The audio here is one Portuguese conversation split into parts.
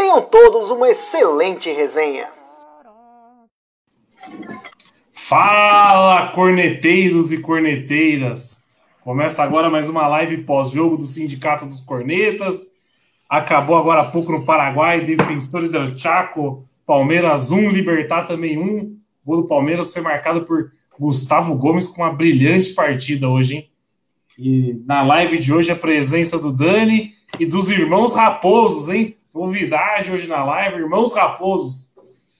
Tenham todos uma excelente resenha. Fala, corneteiros e corneteiras! Começa agora mais uma live pós-jogo do Sindicato dos Cornetas. Acabou agora há pouco no Paraguai, Defensores del Chaco, Palmeiras 1, Libertar também 1. O gol do Palmeiras foi marcado por Gustavo Gomes com uma brilhante partida hoje, hein? E na live de hoje a presença do Dani e dos irmãos Raposos, hein? Novidade hoje na live, irmãos Raposos.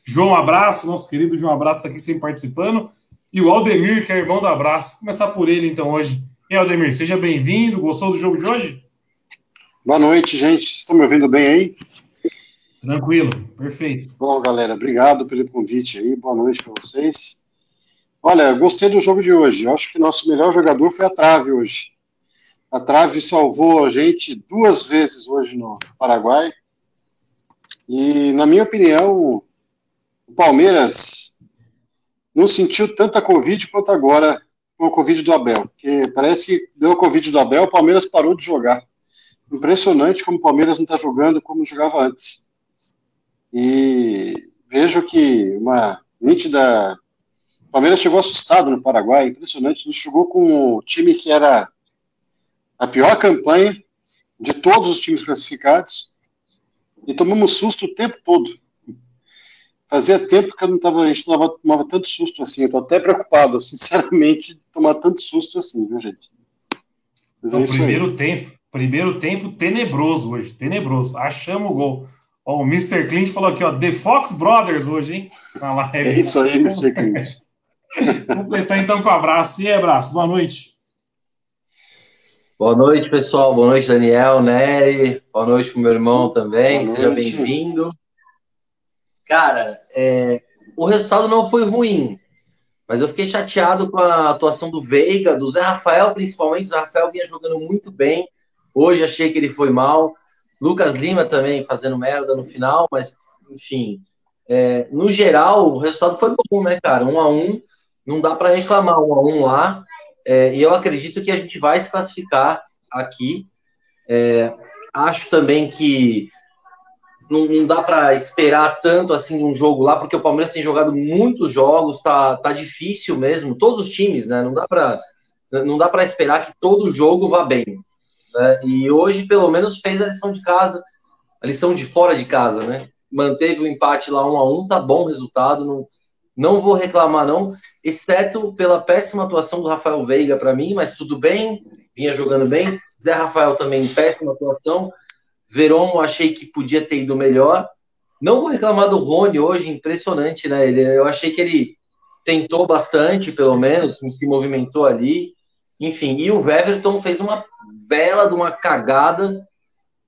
João Abraço, nosso querido João Abraço está aqui sempre participando. E o Aldemir, que é irmão do Abraço. Vou começar por ele então hoje. E Aldemir, seja bem-vindo. Gostou do jogo de hoje? Boa noite, gente. Estão me ouvindo bem aí? Tranquilo, perfeito. Bom, galera, obrigado pelo convite aí. Boa noite para vocês. Olha, gostei do jogo de hoje. Eu acho que nosso melhor jogador foi a Trave hoje. A Trave salvou a gente duas vezes hoje no Paraguai. E, na minha opinião, o Palmeiras não sentiu tanta Covid quanto agora com a Covid do Abel. Porque parece que deu a Covid do Abel, o Palmeiras parou de jogar. Impressionante como o Palmeiras não está jogando como jogava antes. E vejo que uma nítida. O Palmeiras chegou assustado no Paraguai, impressionante. Gente jogou com o time que era a pior campanha de todos os times classificados e tomamos susto o tempo todo. Fazia tempo que eu não tava, a gente não tomava tanto susto assim. Eu tô até preocupado, sinceramente, de tomar tanto susto assim, viu, gente? Mas é primeiro aí. tempo, primeiro tempo tenebroso hoje, tenebroso. Achamos o gol. Ó, o Mr. Clint falou aqui, ó, The Fox Brothers hoje, hein? Na live. É isso aí, Mr. Clint. Completar então com um abraço. E aí, abraço, boa noite. Boa noite, pessoal. Boa noite, Daniel, Nery. Boa noite pro meu irmão também. Boa Seja bem-vindo. Cara, é, o resultado não foi ruim, mas eu fiquei chateado com a atuação do Veiga, do Zé Rafael, principalmente. O Zé Rafael vinha jogando muito bem. Hoje achei que ele foi mal. Lucas Lima também fazendo merda no final, mas, enfim. É, no geral, o resultado foi bom, né, cara? Um a um. Não dá para reclamar um a um lá. É, e eu acredito que a gente vai se classificar aqui. É, acho também que não, não dá para esperar tanto assim um jogo lá, porque o Palmeiras tem jogado muitos jogos, tá, tá difícil mesmo, todos os times, né? Não dá para não dá para esperar que todo jogo vá bem. Né? E hoje, pelo menos, fez a lição de casa, a lição de fora de casa, né? Manteve o empate lá um a um, tá bom resultado, não, não vou reclamar, não, exceto pela péssima atuação do Rafael Veiga para mim, mas tudo bem, vinha jogando bem. Zé Rafael também, péssima atuação. Veron, achei que podia ter ido melhor. Não vou reclamar do Rony hoje, impressionante, né? Ele, eu achei que ele tentou bastante, pelo menos, se movimentou ali. Enfim, e o Weverton fez uma bela de uma cagada,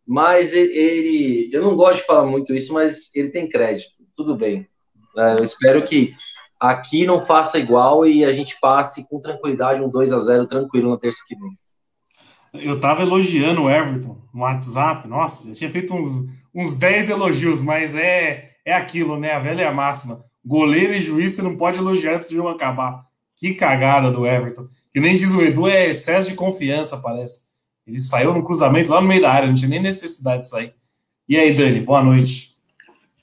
mas ele eu não gosto de falar muito isso, mas ele tem crédito. Tudo bem. É, eu espero que aqui não faça igual e a gente passe com tranquilidade um 2 a 0 tranquilo na terça que vem. Eu tava elogiando o Everton no WhatsApp, nossa, já tinha feito uns, uns 10 elogios, mas é, é aquilo, né? A velha máxima. Goleiro e juiz você não pode elogiar antes do jogo acabar. Que cagada do Everton. Que nem diz o Edu, é excesso de confiança, parece. Ele saiu no cruzamento lá no meio da área, não tinha nem necessidade de sair. E aí, Dani, boa noite.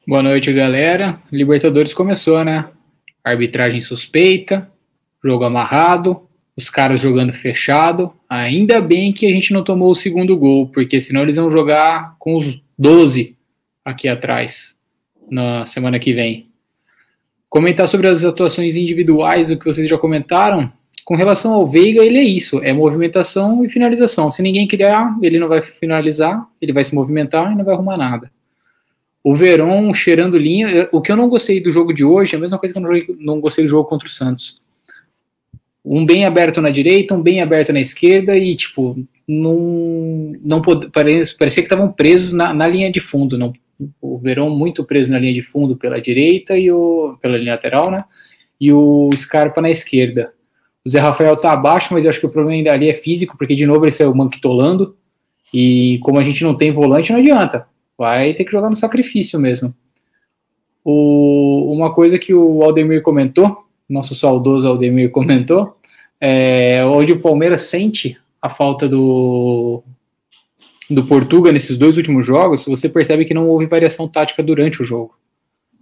Boa noite, galera. Libertadores começou, né? Arbitragem suspeita, jogo amarrado, os caras jogando fechado. Ainda bem que a gente não tomou o segundo gol, porque senão eles vão jogar com os 12 aqui atrás na semana que vem. Comentar sobre as atuações individuais, o que vocês já comentaram. Com relação ao Veiga, ele é isso: é movimentação e finalização. Se ninguém criar, ele não vai finalizar, ele vai se movimentar e não vai arrumar nada. O Verón cheirando linha. O que eu não gostei do jogo de hoje é a mesma coisa que eu não gostei do jogo contra o Santos. Um bem aberto na direita, um bem aberto na esquerda e, tipo, não, não parecia, parecia que estavam presos na, na, linha de fundo. Não, O Verão muito preso na linha de fundo pela direita e o pela linha lateral, né? E o Scarpa na esquerda. O Zé Rafael tá abaixo, mas eu acho que o problema ainda ali é físico, porque de novo ele saiu manquitolando. E como a gente não tem volante, não adianta. Vai ter que jogar no sacrifício mesmo. O, uma coisa que o Aldemir comentou, nosso saudoso Aldemir comentou, é, onde o Palmeiras sente a falta do, do Portuga nesses dois últimos jogos, você percebe que não houve variação tática durante o jogo.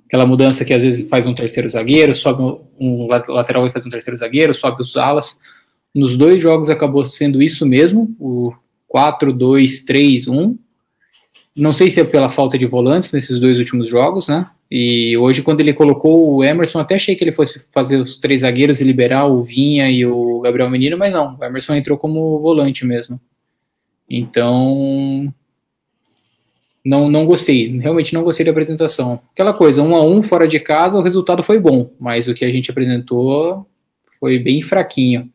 Aquela mudança que às vezes faz um terceiro zagueiro, sobe um lateral e faz um terceiro zagueiro, sobe os alas. Nos dois jogos acabou sendo isso mesmo, o 4-2-3-1. Não sei se é pela falta de volantes nesses dois últimos jogos, né? E hoje, quando ele colocou o Emerson, até achei que ele fosse fazer os três zagueiros e liberar o Vinha e o Gabriel Menino, mas não, o Emerson entrou como volante mesmo. Então, não, não gostei, realmente não gostei da apresentação. Aquela coisa, um a um fora de casa, o resultado foi bom, mas o que a gente apresentou foi bem fraquinho.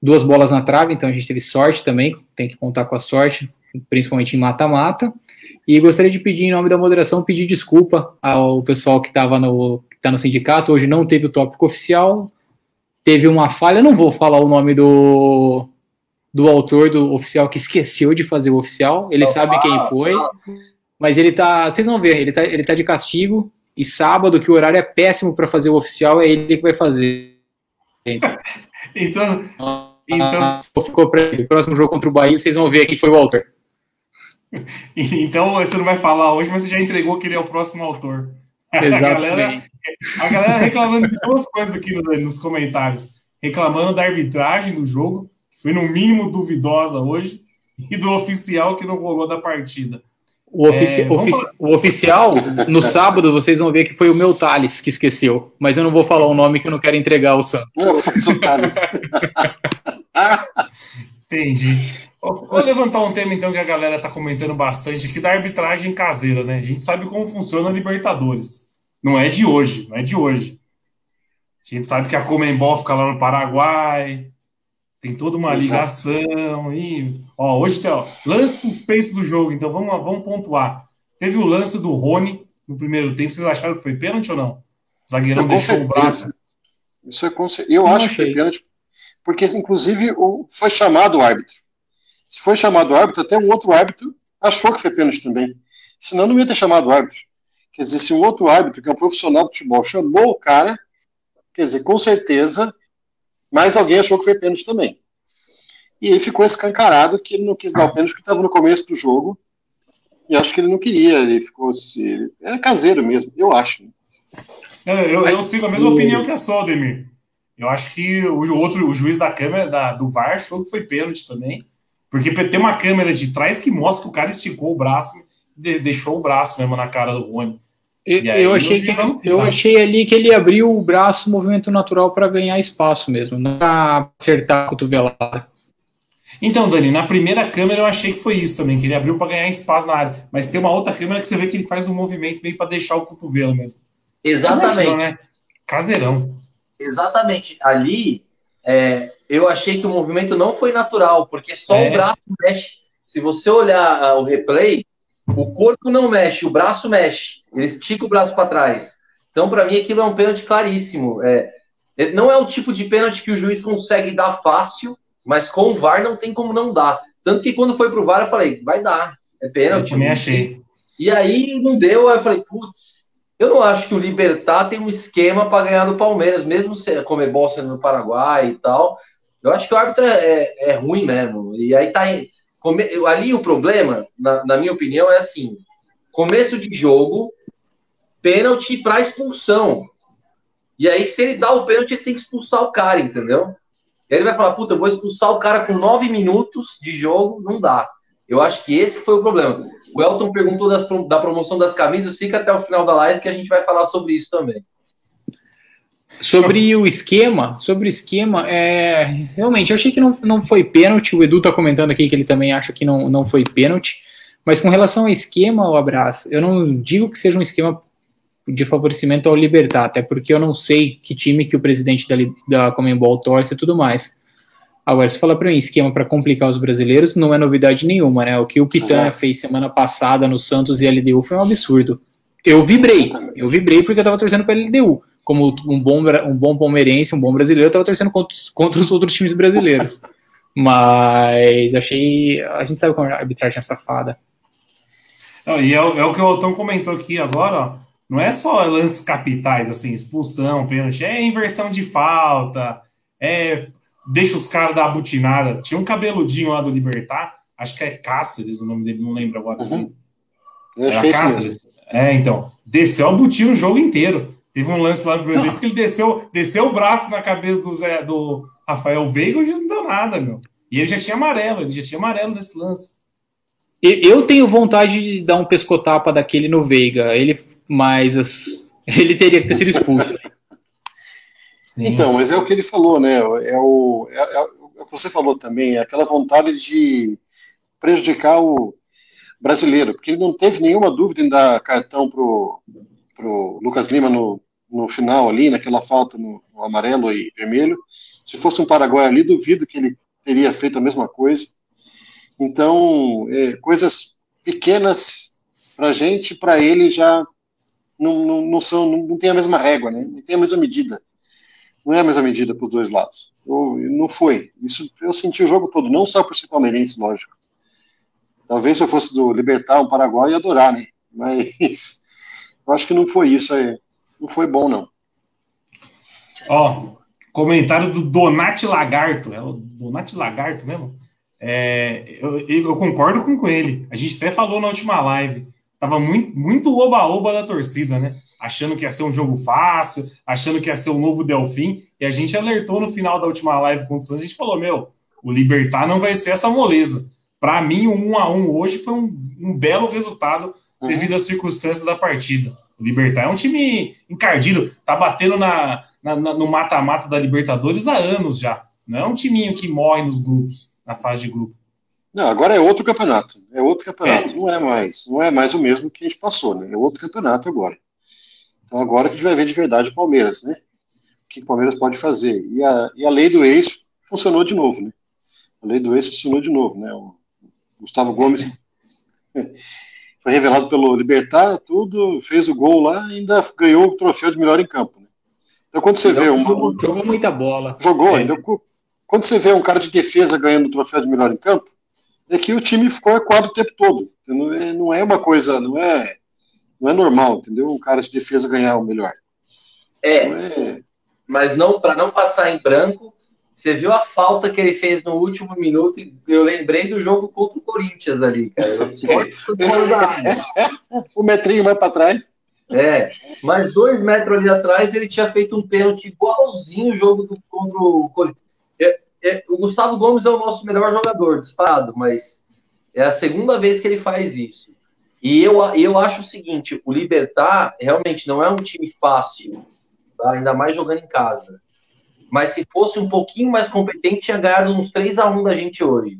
Duas bolas na trave, então a gente teve sorte também, tem que contar com a sorte, principalmente em mata-mata. E gostaria de pedir, em nome da moderação, pedir desculpa ao pessoal que estava no, que tá no sindicato. Hoje não teve o tópico oficial, teve uma falha. Não vou falar o nome do, do autor do oficial que esqueceu de fazer o oficial. Ele sabe quem foi, mas ele tá. Vocês vão ver, ele tá, ele tá de castigo. E sábado, que o horário é péssimo para fazer o oficial, é ele que vai fazer. então. Então. Ficou para o próximo jogo contra o Bahia, vocês vão ver quem foi o autor. Então você não vai falar hoje, mas você já entregou que ele é o próximo autor. Exatamente. A galera, a galera reclamando de duas coisas aqui nos comentários. Reclamando da arbitragem do jogo, que foi no mínimo duvidosa hoje, e do oficial que não rolou da partida. O, ofici é, ofici falar... o, oficial, no sábado, vocês vão ver que foi o meu Thales que esqueceu. Mas eu não vou falar o nome que eu não quero entregar ao Santos. Entendi. Vou levantar um tema então que a galera está comentando bastante aqui da arbitragem caseira, né? A gente sabe como funciona a Libertadores. Não é de hoje, não é de hoje. A gente sabe que a Comembol fica lá no Paraguai, tem toda uma ligação e ó, hoje tem ó, lance suspenso do jogo, então vamos vamos pontuar. Teve o lance do Rony no primeiro tempo, vocês acharam que foi pênalti ou não? O zagueirão não, deixou o braço. Isso é eu não acho achei. que foi pênalti, porque inclusive foi chamado o árbitro. Se foi chamado árbitro, até um outro árbitro achou que foi pênalti também. Senão não ia ter chamado árbitro. Quer dizer, se um outro árbitro, que é um profissional de futebol, chamou o cara, quer dizer, com certeza, mais alguém achou que foi pênalti também. E aí ficou escancarado que ele não quis dar o pênalti, porque estava no começo do jogo. E acho que ele não queria, ele ficou. Se, é caseiro mesmo, eu acho. É, eu, eu, sigo a mesma opinião que a sua, Demir. Eu acho que o outro, o juiz da câmera da, do VAR achou que foi pênalti também. Porque tem uma câmera de trás que mostra que o cara esticou o braço e deixou o braço mesmo na cara do Rony. Eu, eu achei, que, eu achei ali que ele abriu o braço, movimento natural, para ganhar espaço mesmo, não para acertar a cotovelada. Então, Dani, na primeira câmera eu achei que foi isso também, que ele abriu para ganhar espaço na área. Mas tem uma outra câmera que você vê que ele faz um movimento meio para deixar o cotovelo mesmo. Exatamente. né? Caseirão. Exatamente. Ali, é, eu achei que o movimento não foi natural, porque só é. o braço mexe. Se você olhar uh, o replay, o corpo não mexe, o braço mexe. Ele estica o braço para trás. Então, para mim, aquilo é um pênalti claríssimo. É, é, não é o tipo de pênalti que o juiz consegue dar fácil, mas com o VAR não tem como não dar. Tanto que quando foi pro VAR, eu falei, vai dar. É pênalti. Eu também achei. E aí não deu, aí eu falei, putz, eu não acho que o Libertar tem um esquema para ganhar do Palmeiras, mesmo se Comebol sendo no Paraguai e tal. Eu acho que o árbitro é, é, é ruim mesmo. E aí tá. Ali o problema, na, na, minha opinião, é assim: começo de jogo, pênalti para expulsão. E aí, se ele dá o pênalti, ele tem que expulsar o cara, entendeu? E aí ele vai falar: puta, eu vou expulsar o cara com nove minutos de jogo, não dá. Eu acho que esse foi o problema. O Elton perguntou das, da promoção das camisas, fica até o final da live que a gente vai falar sobre isso também. Sobre o esquema, sobre o esquema, é, realmente, eu achei que não, não foi pênalti, o Edu tá comentando aqui que ele também acha que não, não foi pênalti, mas com relação ao esquema, o abraço, eu não digo que seja um esquema de favorecimento ao Libertar, até porque eu não sei que time que o presidente da, da Comembol torce e tudo mais. Agora, se falar para mim esquema para complicar os brasileiros, não é novidade nenhuma, né? O que o Pitana fez semana passada no Santos e LDU foi um absurdo. Eu vibrei, eu vibrei porque eu tava torcendo para LDU. Como um bom, um bom palmeirense, um bom brasileiro, eu tava torcendo contra, contra os outros times brasileiros. Mas achei. A gente sabe como a arbitragem é safada. Não, e é, é, o que o Otão comentou aqui agora, ó. Não é só lances capitais, assim, expulsão, pênalti, é inversão de falta, é deixa os caras dar a butinada. Tinha um cabeludinho lá do Libertar, acho que é Cáceres o nome dele, não lembro agora. Uhum. Era é Cáceres. É, então. Desceu a butinho o jogo inteiro. Teve um lance lá no primeiro tempo que ele desceu, desceu o braço na cabeça do, Zé, do Rafael Veiga e não deu nada, meu. E ele já tinha amarelo, ele já tinha amarelo nesse lance. Eu tenho vontade de dar um pescotapa daquele no Veiga, ele, mas ele teria que ter sido expulso. Então, mas é o que ele falou, né? É o, é, é, é o que você falou também, é aquela vontade de prejudicar o brasileiro, porque ele não teve nenhuma dúvida em dar cartão pro, pro Lucas Lima no, no final ali, naquela falta no, no amarelo e vermelho. Se fosse um Paraguai ali, duvido que ele teria feito a mesma coisa. Então, é, coisas pequenas para gente, para ele já não, não, não, são, não, não tem a mesma régua, né? não tem a mesma medida. Não é a mesma medida para os dois lados. Eu, não foi. Isso eu senti o jogo todo, não só por ser palmeirense, lógico. Talvez se eu fosse do Libertar, um Paraguai, ia adorar, né? Mas eu acho que não foi isso aí. Não foi bom, não. Ó, comentário do Donati Lagarto. É o Donati Lagarto mesmo? É, eu, eu, concordo com, com ele. A gente até falou na última live. Tava muito, muito oba-oba da torcida, né? Achando que ia ser um jogo fácil, achando que ia ser o um novo Delfim. E a gente alertou no final da última live com o Santos. A gente falou: Meu, o Libertar não vai ser essa moleza. Para mim, o 1 a 1 hoje foi um, um belo resultado uhum. devido às circunstâncias da partida. O Libertar é um time encardido, tá batendo na, na, na no mata-mata da Libertadores há anos já. Não é um timinho que morre nos grupos na fase de grupo. Não, agora é outro campeonato. É outro campeonato. É. Não é mais, não é mais o mesmo que a gente passou, né? É outro campeonato agora. Então agora que a gente vai ver de verdade o Palmeiras, né? O que o Palmeiras pode fazer. E a, e a lei do ex funcionou de novo, né? A lei do ex funcionou de novo, né? O Gustavo Gomes foi revelado pelo Libertar, tudo, fez o gol lá e ainda ganhou o troféu de melhor em campo. Né? Então quando você vê um. Jogou muita bola. Jogou, é. ainda quando você vê um cara de defesa ganhando o troféu de melhor em campo, é que o time ficou equado o tempo todo. Não é, não é uma coisa, não é, não é normal, entendeu? Um cara de defesa ganhar o melhor. É, é... mas não para não passar em branco, você viu a falta que ele fez no último minuto e eu lembrei do jogo contra o Corinthians ali, cara. o metrinho vai para trás. É, mas dois metros ali atrás ele tinha feito um pênalti igualzinho o jogo do, contra o Corinthians é, o Gustavo Gomes é o nosso melhor jogador, disparado, mas é a segunda vez que ele faz isso. E eu, eu acho o seguinte: o Libertar realmente não é um time fácil, tá? ainda mais jogando em casa. Mas se fosse um pouquinho mais competente, tinha ganhado uns 3 a 1 da gente hoje.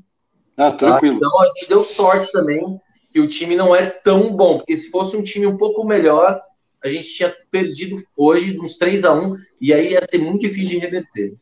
Ah, tranquilo. Tá? Então a gente deu sorte também que o time não é tão bom, porque se fosse um time um pouco melhor, a gente tinha perdido hoje uns 3 a 1 e aí ia ser muito difícil de reverter.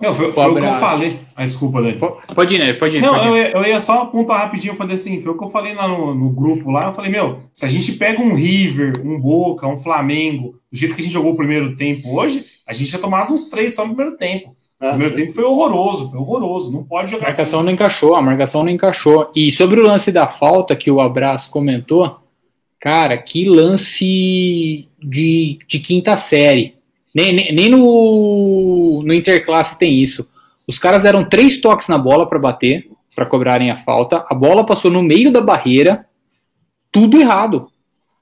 Não, foi, foi o que eu falei. Ah, desculpa, Dani. Pode ir, né? Pode ir. Não, pode ir. Eu, ia, eu, ia só apontar rapidinho, falei assim, foi o que eu falei lá no, no, grupo lá, eu falei, meu, se a gente pega um River, um Boca, um Flamengo, do jeito que a gente jogou o primeiro tempo hoje, a gente tinha tomado uns três só no primeiro tempo. O ah, primeiro tempo foi horroroso, foi horroroso, não pode jogar A marcação assim. não encaixou, a marcação não encaixou. E sobre o lance da falta que o Abraço comentou, cara, que lance de, de quinta série. Nem, nem, nem no, no Interclasse tem isso os caras deram três toques na bola para bater, para cobrarem a falta. A bola passou no meio da barreira, tudo errado.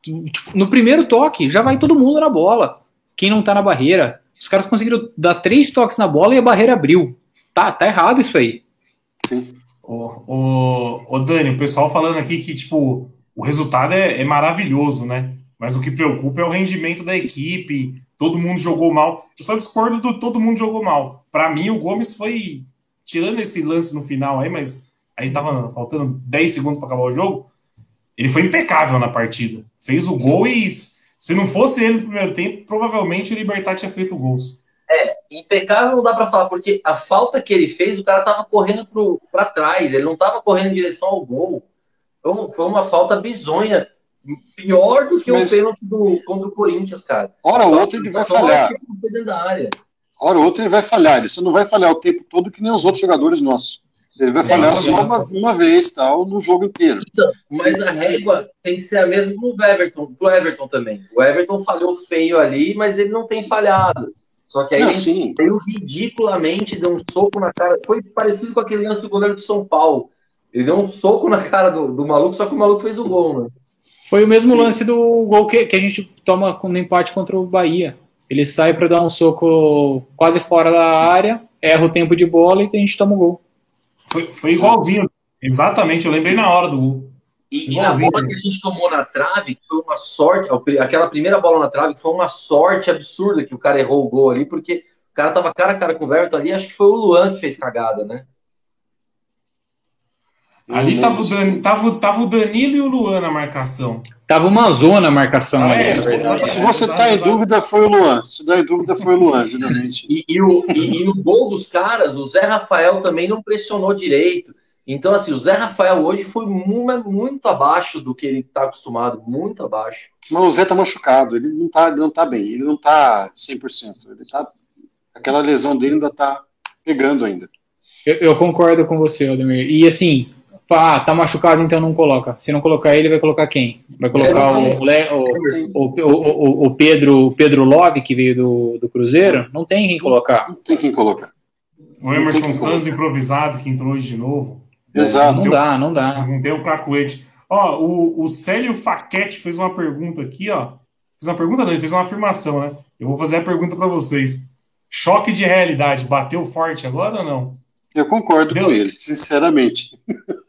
Tipo, no primeiro toque, já vai todo mundo na bola. Quem não tá na barreira. Os caras conseguiram dar três toques na bola e a barreira abriu. Tá, tá errado isso aí. Ô, ô, ô Dani, o pessoal falando aqui que, tipo, o resultado é, é maravilhoso, né? Mas o que preocupa é o rendimento da equipe, todo mundo jogou mal. Eu só discordo do todo mundo jogou mal. Para mim, o Gomes foi, tirando esse lance no final aí, mas aí tava faltando 10 segundos para acabar o jogo, ele foi impecável na partida. Fez o gol e se não fosse ele no primeiro tempo, provavelmente o Libertar tinha feito gols. É, impecável não dá para falar, porque a falta que ele fez, o cara tava correndo para trás, ele não tava correndo em direção ao gol. Foi, um, foi uma falta bizonha. Pior do que Mas... o pênalti do, contra o Corinthians, cara. Hora ou outra ele vai falhar. Hora ou outra ele vai falhar. Ele só não vai falhar o tempo todo que nem os outros jogadores nossos. Ele vai falhar é, só uma, uma, vez, tal, no jogo inteiro. Então, mas a régua tem que ser a mesma pro Everton, pro Everton também. O Everton falhou feio ali, mas ele não tem falhado. Só que aí não, ele veio ridiculamente, deu um soco na cara. Foi parecido com aquele lance do goleiro do São Paulo. Ele deu um soco na cara do, do maluco, só que o maluco fez o gol, né? Foi o mesmo sim. lance do gol que, que a gente toma no empate contra o Bahia. Ele sai para dar um soco quase fora da área, erra o tempo de bola e a gente toma o gol. Foi, foi igualzinho. Exatamente, eu lembrei na hora do gol. E, e, na bola que a gente tomou na trave, que foi uma sorte, aquela primeira bola na trave, que foi uma sorte absurda que o cara errou o gol ali, porque o cara tava cara a cara com o Everton ali, acho que foi o Luan que fez cagada, né? Ali tava o, Dan, tava, tava o Danilo e o Luan na marcação. Tava uma zona a marcação ah, ali, é, Se você tá em dúvida, foi o Luan. Se dá em dúvida, foi o Luan, geralmente. E, e, o, e, e no gol dos caras, o Zé Rafael também não pressionou direito. Então, assim, o Zé Rafael hoje foi muito, muito abaixo do que ele está acostumado, muito abaixo. Mas o Zé tá machucado, ele não tá, ele não tá bem, ele não tá 100%. Ele tá, aquela lesão dele ainda tá pegando ainda. Eu, eu concordo com você, Aldemir. E assim, ah, tá machucado, então não coloca. Se não colocar ele, vai colocar quem? Vai colocar o, o, o, o, Pedro, Pedro Love, que veio do, do Cruzeiro? Não tem quem colocar. Não tem quem colocar. O Emerson Santos improvisado, que entrou hoje de novo. Exato. Não dá, não dá. Não deu cacuete. Ó, o, o Célio Faquete fez uma pergunta aqui, ó. Fez uma pergunta, não, ele fez uma afirmação, né? Eu vou fazer a pergunta para vocês. Choque de realidade, bateu forte agora ou não? Eu concordo deu... com ele, sinceramente.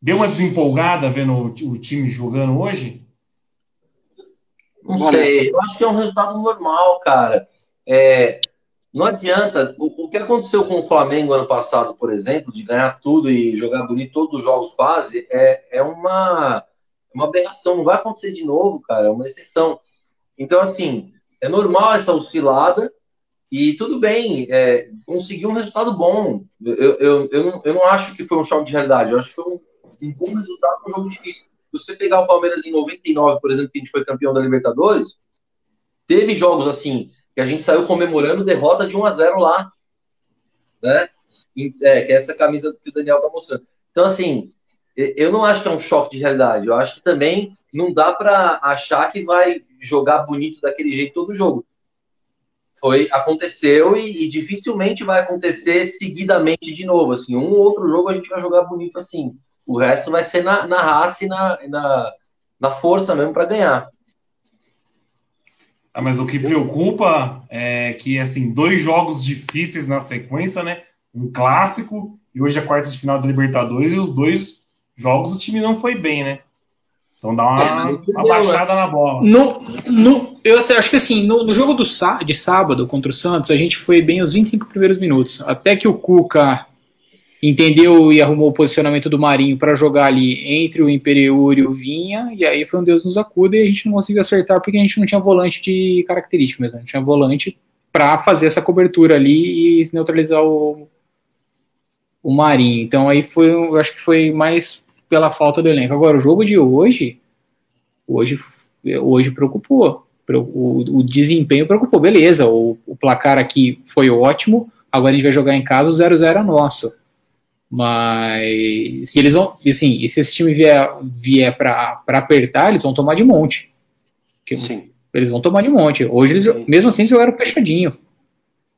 Deu uma desempolgada vendo o, o time jogando hoje? Não sei, eu acho que é um resultado normal, cara. É, não adianta. O, o, que aconteceu com o Flamengo ano passado, por exemplo, de ganhar tudo e jogar bonito todos os jogos quase, é, é uma, uma aberração. Não vai acontecer de novo, cara. É uma exceção. Então, assim, é normal essa oscilada e tudo bem. É, conseguiu um resultado bom. Eu, eu, eu, não, eu não acho que foi um choque de realidade. Eu acho que foi um, um bom resultado um jogo difícil. Se você pegar o Palmeiras em 99, por exemplo, que a gente foi campeão da Libertadores, teve jogos assim que a gente saiu comemorando derrota de 1 a 0 lá, né? É, que é essa camisa que o Daniel tá mostrando. Então, assim, eu não acho que é um choque de realidade. Eu acho que também não dá para achar que vai jogar bonito daquele jeito todo jogo. Foi, aconteceu e, e, dificilmente vai acontecer seguidamente de novo. Assim, um ou outro jogo a gente vai jogar bonito assim. O resto vai ser na, na raça e na, na, na força mesmo para ganhar. Ah, mas o que preocupa é que, assim, dois jogos difíceis na sequência, né? Um clássico e hoje a quarta de final da Libertadores e os dois jogos o time não foi bem, né? Então dá uma, é, uma baixada na bola. No, no, eu acho que assim, no, no jogo do, de sábado contra o Santos, a gente foi bem os 25 primeiros minutos. Até que o Cuca entendeu e arrumou o posicionamento do Marinho para jogar ali entre o Imperiur e o Vinha, e aí foi um Deus nos acuda e a gente não conseguiu acertar porque a gente não tinha volante de característica mesmo, não tinha volante para fazer essa cobertura ali e neutralizar o, o Marinho. Então aí foi, eu acho que foi mais pela falta do elenco. Agora, o jogo de hoje, hoje, hoje preocupou. O, o desempenho preocupou, beleza. O, o placar aqui foi ótimo. Agora a gente vai jogar em casa, o 0-0 é nosso. Mas se eles vão, assim, e se esse time vier, vier para apertar, eles vão tomar de monte. Sim. Eles vão tomar de monte. Hoje, eles, mesmo assim, eles jogaram fechadinho.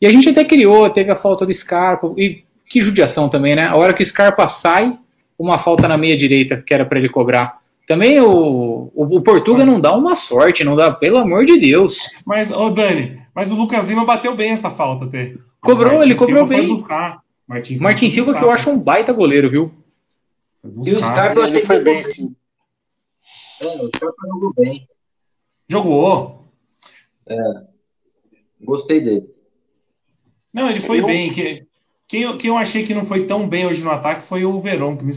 E a gente até criou, teve a falta do Scarpa, e que judiação também, né? A hora que o Scarpa sai, uma falta na meia direita que era para ele cobrar. Também o, o, o Portuga não dá uma sorte, não dá, pelo amor de Deus. Mas, ô Dani, mas o Lucas Lima bateu bem essa falta até. Cobrou, ele cobrou bem. Buscar. Martin Silva, Martin Silva que eu acho um baita goleiro, viu? E o Scarpa ele foi bem, sim. É, o Scarpa jogou bem. Jogou. É. Gostei dele. Não, ele foi eu... bem. Que, quem, eu, quem eu achei que não foi tão bem hoje no ataque foi o Verão, que me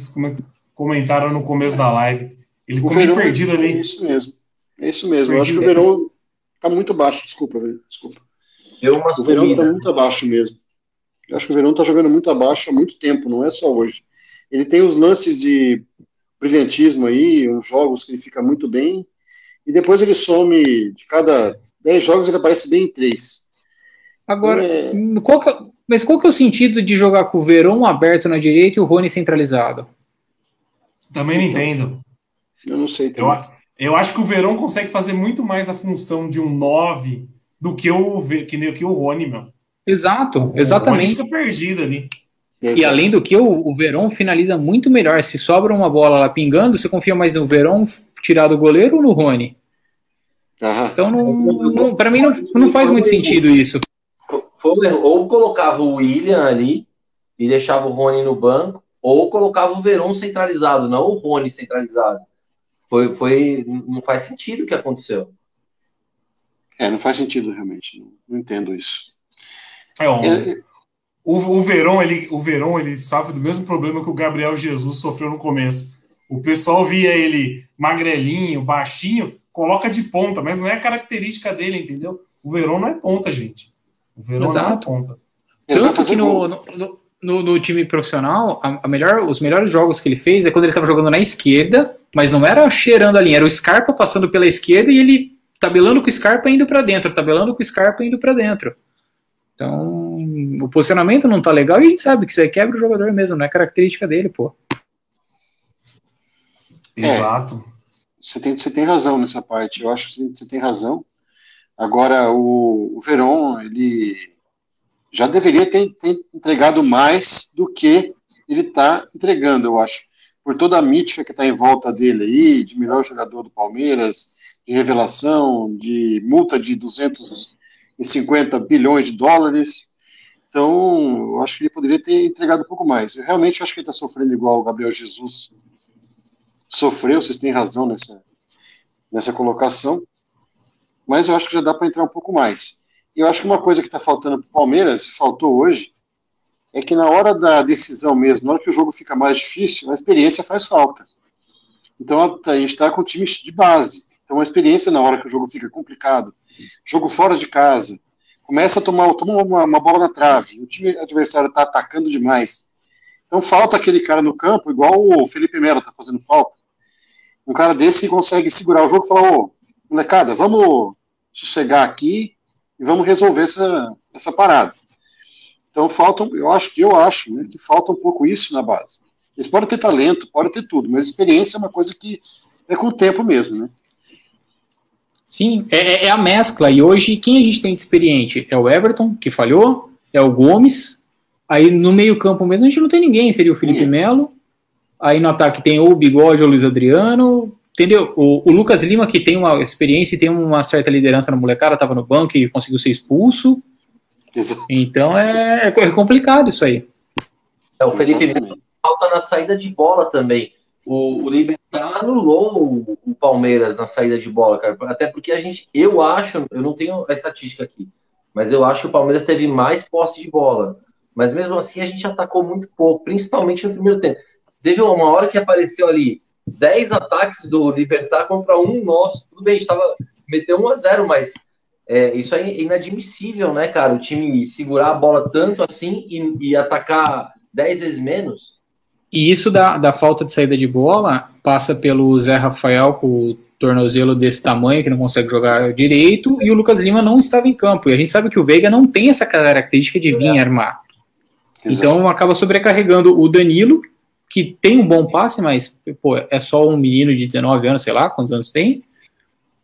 comentaram no começo da live. Ele ficou meio perdido ali. É isso mesmo. É isso mesmo. Perdido. Eu acho que o Verão tá muito baixo, desculpa, desculpa. Deu uma o Verão está muito abaixo mesmo. Eu acho que o Verão está jogando muito abaixo há muito tempo, não é só hoje. Ele tem os lances de brilhantismo aí, uns jogos que ele fica muito bem, e depois ele some, de cada 10 jogos ele aparece bem em 3. Agora, É. qual que é- mas qual que é o sentido de jogar com o Verón aberto na direita e o Rony centralizado? Também não entendo. Eu não sei Eu, também. a- eu acho que o Verão consegue fazer muito mais a função de um 9 do que o, que, nem- que o Rony, meu. Exato, Rony exatamente. fica perdido ali. E além do que, o, o Verón finaliza muito melhor. Se sobra uma bola lá pingando, você confia mais no Verón tirar do goleiro ou no Rony? Aham. Então, não, não, para mim, não, não faz muito sentido isso. Ou colocava o William ali e deixava o Rony no banco, ou colocava o Verón centralizado, não o Rony centralizado. Foi, foi, não faz sentido o que aconteceu. É, não faz sentido realmente. Não, não entendo isso. É, o, É, o, o Verón, ele, o Verón, ele sofre do mesmo problema que o Gabriel Jesus sofreu no começo. O pessoal via ele magrelinho, baixinho, coloca de ponta, mas não é a característica dele, entendeu? O Verón não é ponta, gente. O Verón não é ponta. ele vai Tanto que no, no, no- no time profissional, a, a melhor, os melhores jogos que ele fez é quando ele estava jogando na esquerda, mas não era cheirando a linha, era o Scarpa passando pela esquerda e ele tabelando com o Scarpa indo para dentro, tabelando com o Scarpa indo para dentro. Então, o posicionamento não tá legal e a gente sabe que isso aí quebra o jogador mesmo, não é característica dele, pô. É. Exato. Você tem, você tem razão nessa parte. Eu acho que você- você tem razão. Agora, o, o Verón, ele já deveria ter, ter entregado mais do que ele está entregando, eu acho. Por toda a mítica que está em volta dele aí, de melhor jogador do Palmeiras, de revelação, de multa de 250 bilhões de dólares. Então, eu acho que ele poderia ter entregado um pouco mais. Eu realmente acho que ele está sofrendo igual o Gabriel Jesus sofreu, vocês têm razão nessa, nessa colocação, mas eu acho que já dá para entrar um pouco mais. Eu acho que uma coisa que está faltando para o Palmeiras, faltou hoje, é que na hora da decisão mesmo, na hora que o jogo fica mais difícil, a experiência faz falta. Então a gente está com o time de base. Então a experiência na hora que o jogo fica complicado, jogo fora de casa, começa a tomar toma uma, uma bola na trave, o time adversário está atacando demais. Então falta aquele cara no campo, igual o Felipe Melo está fazendo falta. Um cara desse que consegue segurar o jogo e falar, ô, molecada, vamos sossegar aqui e vamos resolver essa, essa parada. Então faltam, eu acho eu acho né, que falta um pouco isso na base. Eles podem ter talento, podem ter tudo, mas experiência é uma coisa que é com o tempo mesmo, né? Sim, é, é- é a mescla. E hoje, quem a gente tem de experiente? É o Everton, que falhou, é o Gomes. Aí no meio-campo mesmo a gente não tem ninguém, seria o Felipe Ninguém. Melo. Aí no ataque tem ou o Bigode ou o Luiz Adriano. Entendeu? O, o Lucas Lima, que tem uma experiência e tem uma certa liderança na molecada, estava no banco e conseguiu ser expulso. Exato. Então é, é complicado isso aí. É, o Felipe Exatamente. falta na saída de bola também. O, o Libertar anulou o, Palmeiras na saída de bola, cara. Até porque a gente, eu acho, eu não tenho a estatística aqui, mas eu acho que o Palmeiras teve mais posse de bola. Mas mesmo assim a gente atacou muito pouco, principalmente no primeiro tempo. Teve uma hora que apareceu ali 10 ataques do Libertar contra um nosso. Tudo bem, a gente tava, meteu 1 a 0 mas é, isso é inadmissível, né, cara? O time segurar a bola tanto assim e, e atacar 10 vezes menos. E isso da, da falta de saída de bola passa pelo Zé Rafael com o tornozelo desse tamanho, que não consegue jogar direito, e o Lucas Lima não estava em campo. E a gente sabe que o Veiga não tem essa característica de vir armar. Exato. Então acaba sobrecarregando o Danilo, que tem um bom passe, mas pô, é só um menino de 19 anos, sei lá quantos anos tem.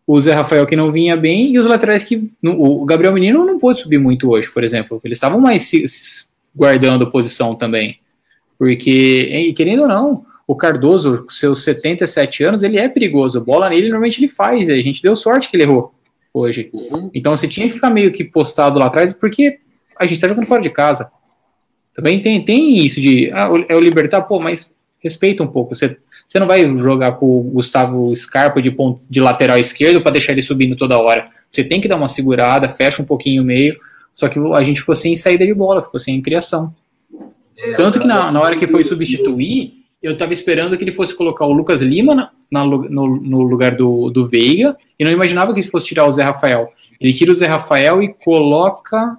O Zé Rafael que não vinha bem, e os laterais que. O Gabriel Menino não pôde subir muito hoje, por exemplo. Eles estavam mais guardando posição também. Porque, querendo ou não, o Cardoso, com seus 77 anos, ele é perigoso. Bola nele, normalmente ele faz. A gente deu sorte que ele errou hoje. Uhum. Então você tinha que ficar meio que postado lá atrás, porque a gente tá jogando fora de casa. Também tem, tem isso de. Ah, é o Libertar, pô, mas respeita um pouco. Você, você não vai jogar com o Gustavo Scarpa de, ponto, de lateral esquerdo para deixar ele subindo toda hora. Você tem que dar uma segurada, fecha um pouquinho o meio. Só que a gente ficou sem saída de bola, ficou sem criação. Tanto que na, na hora que foi substituir, eu tava esperando que ele fosse colocar o Lucas Lima na- na, no, no, lugar do, do Veiga e não imaginava que ele fosse tirar o Zé Rafael. Ele tira o Zé Rafael e coloca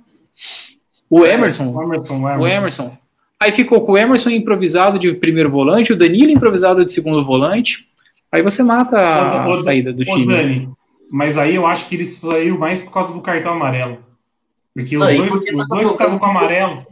o Emerson. O Emerson, o Emerson. O Emerson. Aí ficou com o Emerson improvisado de primeiro volante, o Danilo improvisado de segundo volante. Aí você mata a, saída do time. Dani, mas aí eu acho que ele saiu mais por causa do cartão amarelo. Porque os dois, os tá dois estavam com amarelo.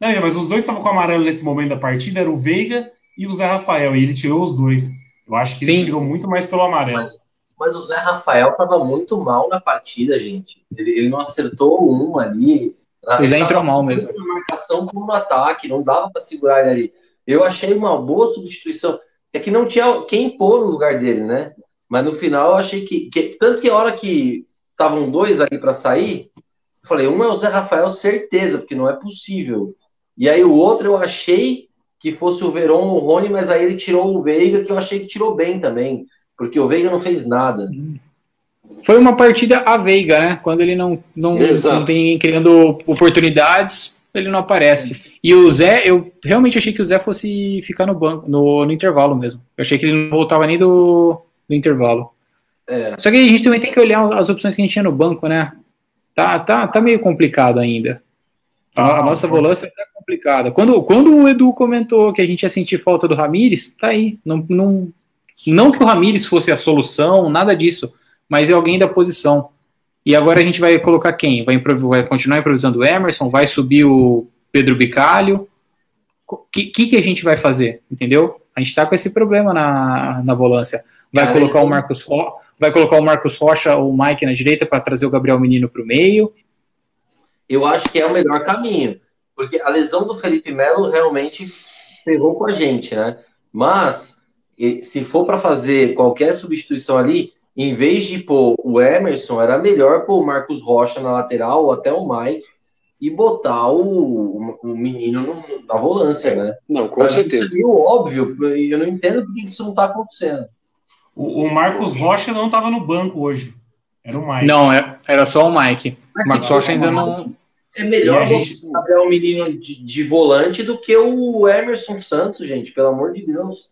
Não, mas os dois estavam com amarelo nesse momento da partida, era o Veiga e o Zé Rafael, e ele tirou os dois. Eu acho que Sim. ele tirou muito mais pelo amarelo. Mas, mas o Zé Rafael estava muito mal na partida, gente. Ele, ele não acertou um ali. O Zé entrou mal mesmo. Na marcação como no ataque, não dava para segurar ele ali. Eu achei uma boa substituição. É que não tinha quem pôr no lugar dele, né? Mas no final eu achei que. que tanto que a hora que estavam dois ali para sair, eu falei, um é o Zé Rafael, certeza, porque não é possível. E aí o outro eu achei que fosse o Verón ou o Rony, mas aí ele tirou o Veiga, que eu achei que tirou bem também, porque o Veiga não fez nada. Foi uma partida a Veiga, né? Quando ele não, não, não tem criando oportunidades, ele não aparece. E o Zé, eu realmente achei que o Zé fosse ficar no banco, no, no intervalo mesmo. Eu achei que ele não voltava nem do, do intervalo. É. Só que a gente também tem que olhar as opções que a gente tinha no banco, né? Tá, tá, tá meio complicado ainda. A, a nossa volância tá complicada. Quando, quando o Edu comentou que a gente ia sentir falta do Ramires, tá aí. Não, não, não que o Ramires fosse a solução, nada disso, mas é alguém da posição. E agora a gente vai colocar quem? Vai, vai continuar improvisando o Emerson? Vai subir o Pedro Bicalho? O que, que, que, a gente vai fazer? Entendeu? A gente está com esse problema na, na volância. Vai colocar o Marcos Ro vai colocar o Marcos Rocha ou o Mike na direita para trazer o Gabriel Menino para o meio. Eu acho que é o melhor caminho, porque a lesão do Felipe Melo realmente ferrou com a gente, né? Mas se for para fazer qualquer substituição ali, em vez de pôr o Emerson, era melhor pôr o Marcos Rocha na lateral, ou até o Mike, e botar o, o menino no, na volância, né? Não, com Mas certeza. Isso é óbvio, eu não entendo por que isso não está acontecendo. O, o Marcos Rocha não estava no banco hoje. Era o Mike. Não, é, era só o Mike. O Marcos Rocha ainda não. É melhor gente... você um menino de, de, volante do que o Emerson Santos, gente, pelo amor de Deus.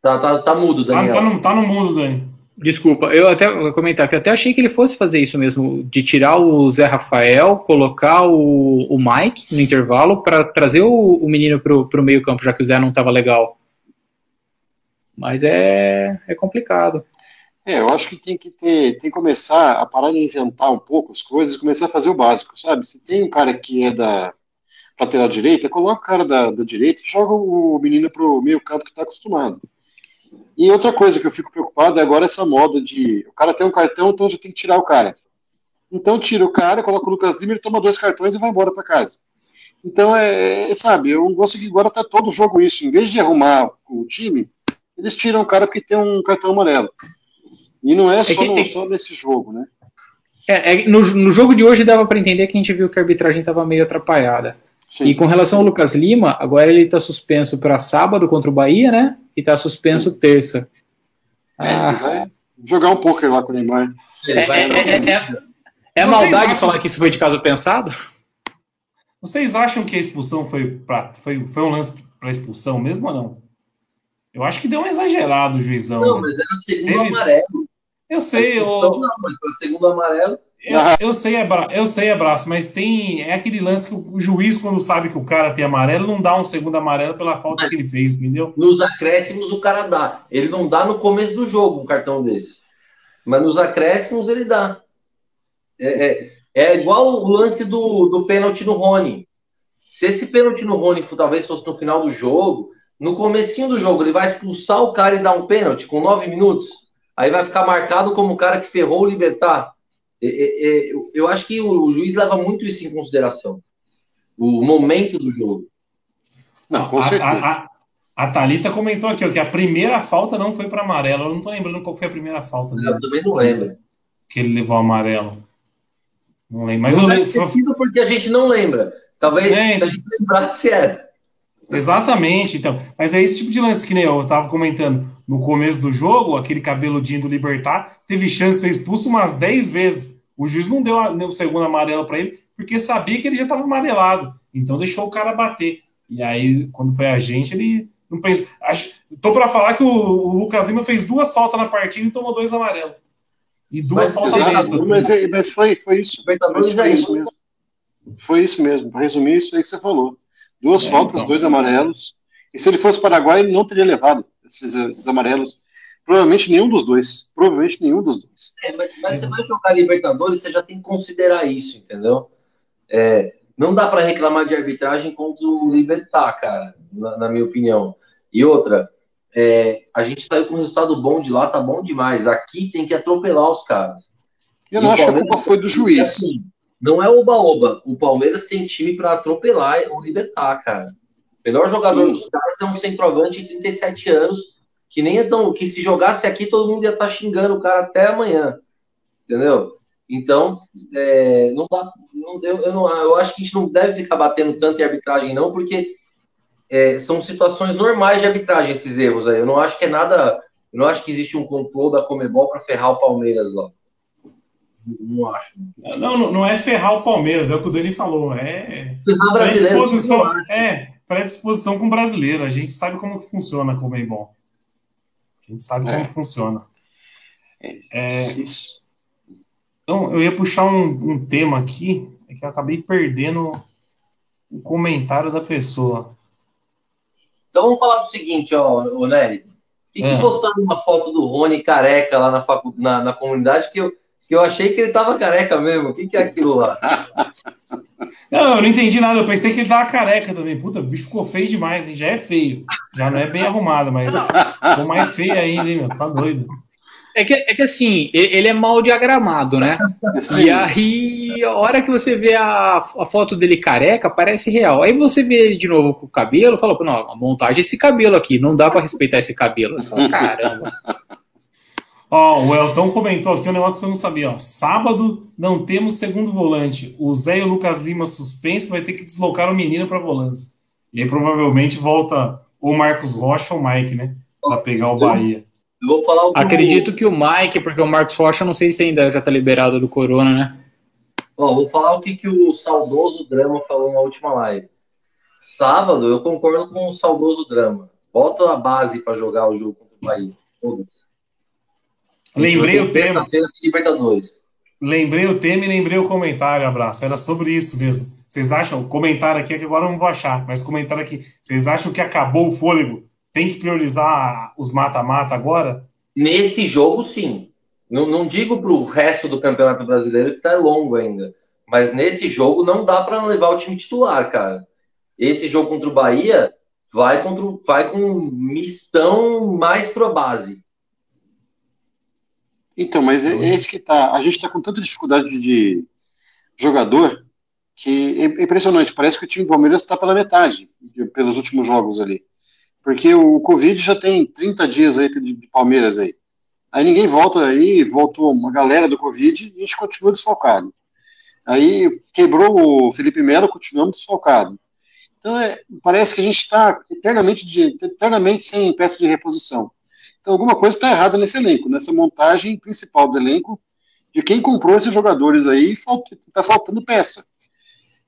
Tá, tá, tá mudo, tá, Daniel. Tá, tá, no, tá no mudo, Dani. Desculpa, eu até vou comentar que eu até achei que ele fosse fazer isso mesmo, de tirar o Zé Rafael, colocar o, o Mike no intervalo para trazer o, o menino pro, pro meio campo, já que o Zé não estava legal. Mas é, é complicado. É, eu acho que tem que ter, tem que começar a parar de inventar um pouco as coisas e começar a fazer o básico, sabe? Se tem um cara que é da lateral direita, coloca o cara da, da direita e joga o menino pro meio campo que está acostumado. E outra coisa que eu fico preocupado é agora essa moda de o cara tem um cartão, então já tem que tirar o cara. Então tira o cara, coloca o Lucas Lima, ele toma dois cartões e vai embora para casa. Então é, é, sabe, eu gosto que agora tá todo jogo isso. Em vez de arrumar o time, eles tiram o cara porque tem um cartão amarelo. E não é, é só, no, só nesse jogo, né? É, é no, no, jogo de hoje dava para entender que a gente viu que a arbitragem estava meio atrapalhada. Sim. E com relação ao Lucas Lima, agora ele está suspenso para sábado contra o Bahia, né? E está suspenso Sim. terça. É, ah. vai jogar um pouco lá com o Neymar. É, é, é, é maldade acham... falar que isso foi de caso pensado? Vocês acham que a expulsão foi, pra, foi, foi um lance para expulsão mesmo ou não? Eu acho que deu um exagerado o juizão. Não, mas era segundo Teve... amarelo. Eu sei, eu... Não, mas para segundo amarelo. Eu, eu, sei, abra... eu sei, abraço, mas tem. É aquele lance que o juiz, quando sabe que o cara tem amarelo, não dá um segundo amarelo pela falta mas, que ele fez, entendeu? Nos acréscimos o cara dá. Ele não dá no começo do jogo um cartão desse. Mas nos acréscimos ele dá. É, é, é igual o lance do, do pênalti no Rony. Se esse pênalti no Rony talvez fosse no final do jogo, no comecinho do jogo, ele vai expulsar o cara e dar um pênalti com nove minutos. Aí vai ficar marcado como o cara que ferrou o Libertar. É, é, é, eu acho que o, juiz leva muito isso em consideração. O momento do jogo. Não, com certeza. A, a, a Thalita comentou aqui ó, que a primeira falta não foi para amarelo. Eu não tô lembrando qual foi a primeira falta dele. Eu também não lembro. Que ele levou amarelo. Não lembro. Mas não eu lembro. porque a gente não lembra. Talvez é, se a gente lembrasse era. Exatamente, então. Mas é esse tipo de lance que nem eu estava comentando no começo do jogo, aquele cabeludinho do Libertar teve chance de ser expulso umas 10 vezes. O juiz não deu o segundo amarelo para ele, porque sabia que ele já estava amarelado. Então deixou o cara bater. E aí, quando foi a gente, ele Não penso. Acho, tô para falar que o, o, Lucas Lima fez duas faltas na partida e tomou dois amarelos. E duas mas, faltas exato, mas, assim. mas, foi, foi isso. Foi, foi, isso mesmo. Foi isso mesmo. Para resumir, isso aí que você falou. Duas é, faltas, então. dois amarelos. E se ele fosse Paraguai, ele não teria levado esses, esses amarelos. Provavelmente nenhum dos dois. Provavelmente nenhum dos dois. É, mas, mas, você vai jogar Libertadores, você já tem que considerar isso, entendeu? É, não dá para reclamar de arbitragem contra o Libertar, cara, na, na minha opinião. E outra, é, a gente saiu com um resultado bom de lá, tá bom demais. Aqui tem que atropelar os caras. Eu não acho que a culpa foi do juiz. Assim, não é oba-oba. O Palmeiras tem time para atropelar o Libertar, cara. O melhor jogador Sim. dos caras é um centroavante de 37 anos, que nem é tão. que se jogasse aqui, todo mundo ia estar tá xingando o cara até amanhã. Entendeu? Então, é, não dá, não, eu, eu, não, eu acho que a gente não deve ficar batendo tanto em arbitragem, não, porque é, são situações normais de arbitragem esses erros aí. Eu não acho que é nada. Eu não acho que existe um complô da Comebol para ferrar o Palmeiras lá. Não acho. Não, não é ferrar o Palmeiras, é o que o Dani falou. É predisposição, é predisposição com o brasileiro. A gente sabe como que funciona a Comebol. A gente sabe como é. funciona. É, é isso. Então, eu ia puxar um, um tema aqui, é que eu acabei perdendo o comentário da pessoa. Então vamos falar do seguinte, ó, o Nery. Fique é. postando uma foto do Rony careca lá na, facu... na, na, comunidade que eu, que eu achei que ele tava careca mesmo. O que, que é aquilo lá? Não, eu não entendi nada. Eu pensei que ele tava careca também. Puta, o bicho ficou feio demais, hein? Já é feio. Já não é bem arrumado, mas ficou mais feio ainda, hein, meu? Tá doido. É que, é que assim, ele é mal diagramado, né? Sim. E aí, a hora que você vê a, a foto dele careca, parece real. Aí você vê ele de novo com o cabelo, fala, não, a montagem esse cabelo aqui, não dá para respeitar esse cabelo. Você fala, caramba. Ó, oh, o Elton comentou aqui um negócio que eu não sabia, ó. Sábado não temos segundo volante. O Zé e o Lucas Lima suspenso vai ter que deslocar o menino para volante. E aí provavelmente volta o Marcos Rocha ou o Mike, né? Para pegar o Bahia. Eu vou falar o que Acredito que o Mike, porque o Marcos Rocha, não sei se ainda já tá liberado do Corona, né? Ó, vou falar o que, que o saudoso Drama falou na última live. Sábado, eu concordo com o saudoso Drama. Bota a base para jogar o jogo contra o Bahia. Todos. Lembrei o tema. Libertadores. Lembrei o tema e lembrei o comentário, abraço. Era sobre isso mesmo. Vocês acham, comentário aqui, é que agora eu não vou achar, mas comentário aqui. Vocês acham que acabou o fôlego tem que priorizar os mata-mata agora? Nesse jogo, sim. Não, não digo para o resto do Campeonato Brasileiro que está longo ainda. Mas nesse jogo não dá para levar o time titular, cara. Esse jogo contra o Bahia vai, contra, vai com mistão mais pro base. Então, mas é, é esse que tá. A gente está com tanta dificuldade de jogador que é impressionante. Parece que o time do Palmeiras está pela metade pelos últimos jogos ali. Porque o Covid já tem 30 dias aí de, Palmeiras aí. Aí ninguém volta aí, voltou uma galera do Covid e a gente continua desfalcado. Aí quebrou o Felipe Melo, continuamos desfalcado. Então é, parece que a gente está eternamente, eternamente sem peça de reposição. Então alguma coisa está errada nesse elenco, nessa montagem principal do elenco, de quem comprou esses jogadores aí, está faltando peça.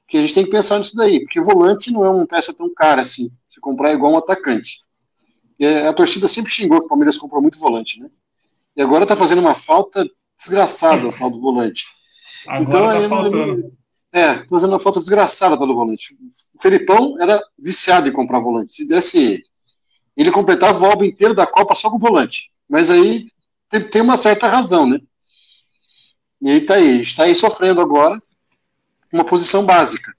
Que a gente tem que pensar nisso daí, porque o volante não é uma peça tão cara assim se comprar igual um atacante. E a torcida sempre xingou que o Palmeiras comprou muito volante, né? E agora tá fazendo uma falta desgraçada a falta do volante. Agora então, tá faltando. É, fazendo uma falta desgraçada do volante. O Felipão era viciado em comprar volante. Se desse. Ele completava o álbum inteiro da Copa só com volante. Mas aí tem, tem uma certa razão, né? E aí tá aí, está aí sofrendo agora uma posição básica.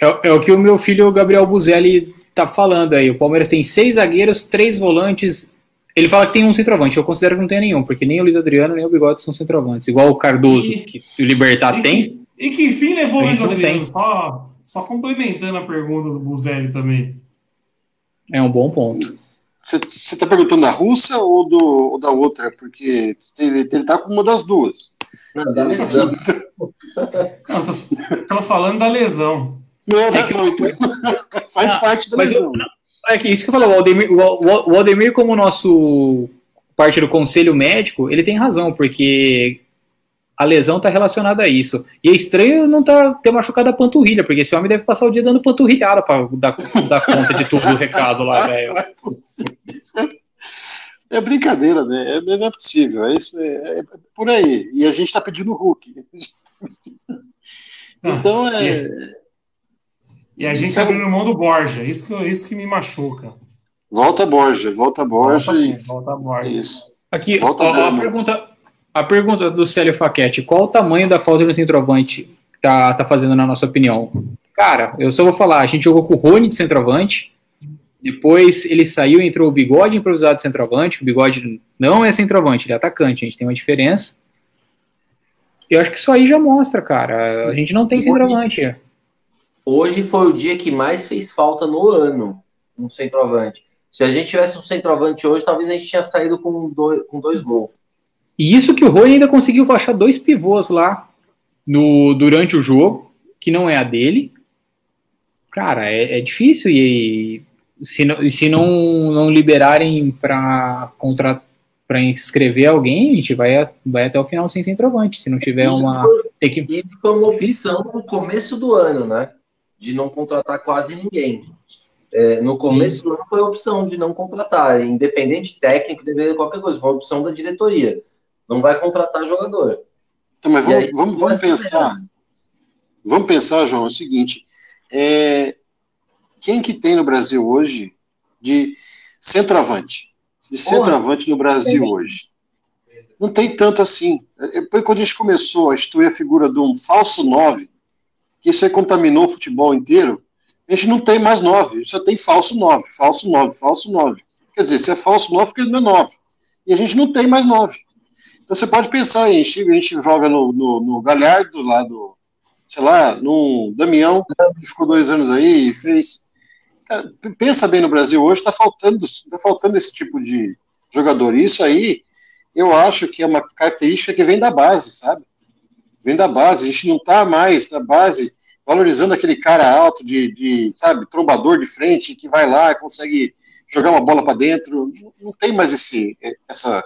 É, é, o que o meu filho Gabriel Buzelli tá falando aí. O Palmeiras tem seis zagueiros, três volantes. Ele fala que tem um centroavante. Eu considero que não tem nenhum, porque nem o Luiz Adriano nem o Bigode são centroavantes. Igual o Cardoso, e, que o Libertar e tem. Que, e que fim levou o Luiz Adriano? Só, só complementando a pergunta do Buzelli também. É um bom ponto. Você está perguntando da russa ou, do, ou da outra? Porque ele, ele tá com uma das duas. Não, da lesão. não, tô, tô falando da lesão. Não, é que, faz ah, parte da lesão. Eu, é que isso que eu falo, o Aldemir, o, o Aldemir, como nosso parte do conselho médico, ele tem razão, porque a lesão tá relacionada a isso. E é estranho não tá, ter machucado a panturrilha, porque esse homem deve passar o dia dando panturrilhada pra dar, dar conta de tudo o recado lá, velho. É brincadeira, né? É, mas é possível. É, isso, é, é por aí. E a gente tá pedindo Hulk. então é. E a gente então, abrindo mão do Borja. Isso que, isso que me machuca. Volta Borja, volta Borja. Volta, e... volta Borja. Isso. Aqui, volta ó, a pergunta, a pergunta do Célio Faquete: qual o tamanho da falta de um centroavante tá, tá fazendo, na nossa opinião? Cara, eu só vou falar: a gente jogou com o Rony de centroavante, depois ele saiu e entrou o Bigode improvisado de centroavante. O Bigode não é centroavante, ele é atacante, a gente tem uma diferença. Eu acho que isso aí já mostra, cara. A gente não tem centroavante. Hoje foi o dia que mais fez falta no ano um centroavante. Se a gente tivesse um centroavante hoje, talvez a gente tinha saído com dois, com dois gols. E isso que o Rui ainda conseguiu achar dois pivôs lá no, durante o jogo, que não é a dele. Cara, é, é difícil e, se, não, se não, não liberarem para para inscrever alguém, a gente vai, vai até o final sem centroavante. Se não tiver isso uma. Foi, que... Isso foi uma opção no começo do ano, né? De não contratar quase ninguém. É, no começo Sim. do ano foi a opção de não contratar, independente técnico, de qualquer coisa, foi uma opção da diretoria não vai contratar jogador. Então, mas vamos, aí, vamos, vamos pensar. Vamos pensar, João, é o seguinte: é, quem que tem no Brasil hoje de centroavante? De centroavante no Brasil hoje? Não tem tanto assim. Depois, quando a gente começou a instituir a figura de um falso 9, que isso aí contaminou o futebol inteiro, a gente não tem mais 9, só tem falso 9, falso 9, falso 9. Quer dizer, se é falso 9, porque ele não é 9. E a gente não tem mais 9. Então você pode pensar aí, a gente joga no, no, no Galhardo, lá do, sei lá, no Damião, que ficou dois anos aí e fez. Cara, pensa bem no Brasil hoje, está faltando, tá faltando esse tipo de jogador. E isso aí, eu acho que é uma característica que vem da base, sabe? Vem da base. A gente não está mais na base valorizando aquele cara alto de, de, sabe, trombador de frente que vai lá, consegue jogar uma bola para dentro. Não tem mais esse, essa,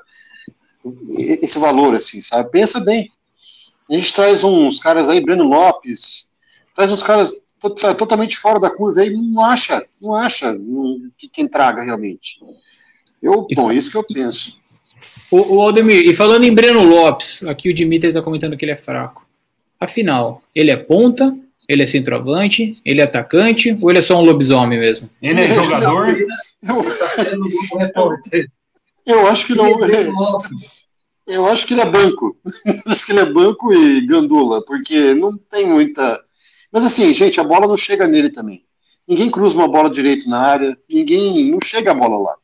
esse valor, assim, sabe? Pensa bem. A gente traz uns caras aí, Breno Lopes, traz uns caras totalmente fora da curva aí, não acha, não acha que quem traga realmente. Eu, bom, isso que eu penso. O, o Aldemir, e falando em Breno Lopes, aqui o Dimitri está comentando que ele é fraco. Afinal, ele é ponta, ele é centroavante, ele é atacante, ou ele é só um lobisomem mesmo? Ele é jogador? Eu, eu acho que não. É, eu acho que ele é banco. acho que ele é banco e gandula, porque não tem muita. Mas assim, gente, a bola não chega nele também. Ninguém cruza uma bola direito na área, ninguém. Não chega a bola lá.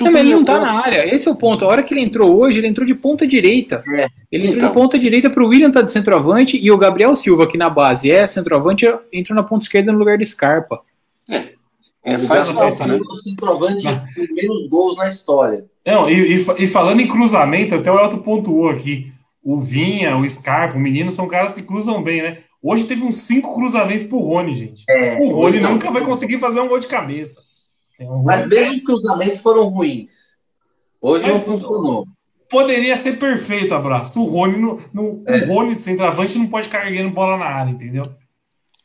Não, mas ele não tá na área. Esse é o ponto. A hora que ele entrou hoje, ele entrou de ponta direita. É. Ele entrou então. de ponta direita para o William tá de centroavante e o Gabriel Silva, que na base é centroavante, entrou na ponta esquerda no lugar de Scarpa. É. É, faz falta, né? O centroavante com menos gols na história. Não, e, e, e, falando em cruzamento, até o Elton pontuou aqui. O Vinha, o Scarpa, o Menino são caras que cruzam bem, né? Hoje teve uns cinco cruzamentos pro Rony, gente. É, o Rony então, nunca vai conseguir fazer um gol de cabeça. Um Mas mesmo os cruzamentos foram ruins. Hoje é, não funcionou. Poderia ser perfeito, abraço. O Rony, no, no é. o Rony de centroavante não pode erguendo bola na área, entendeu?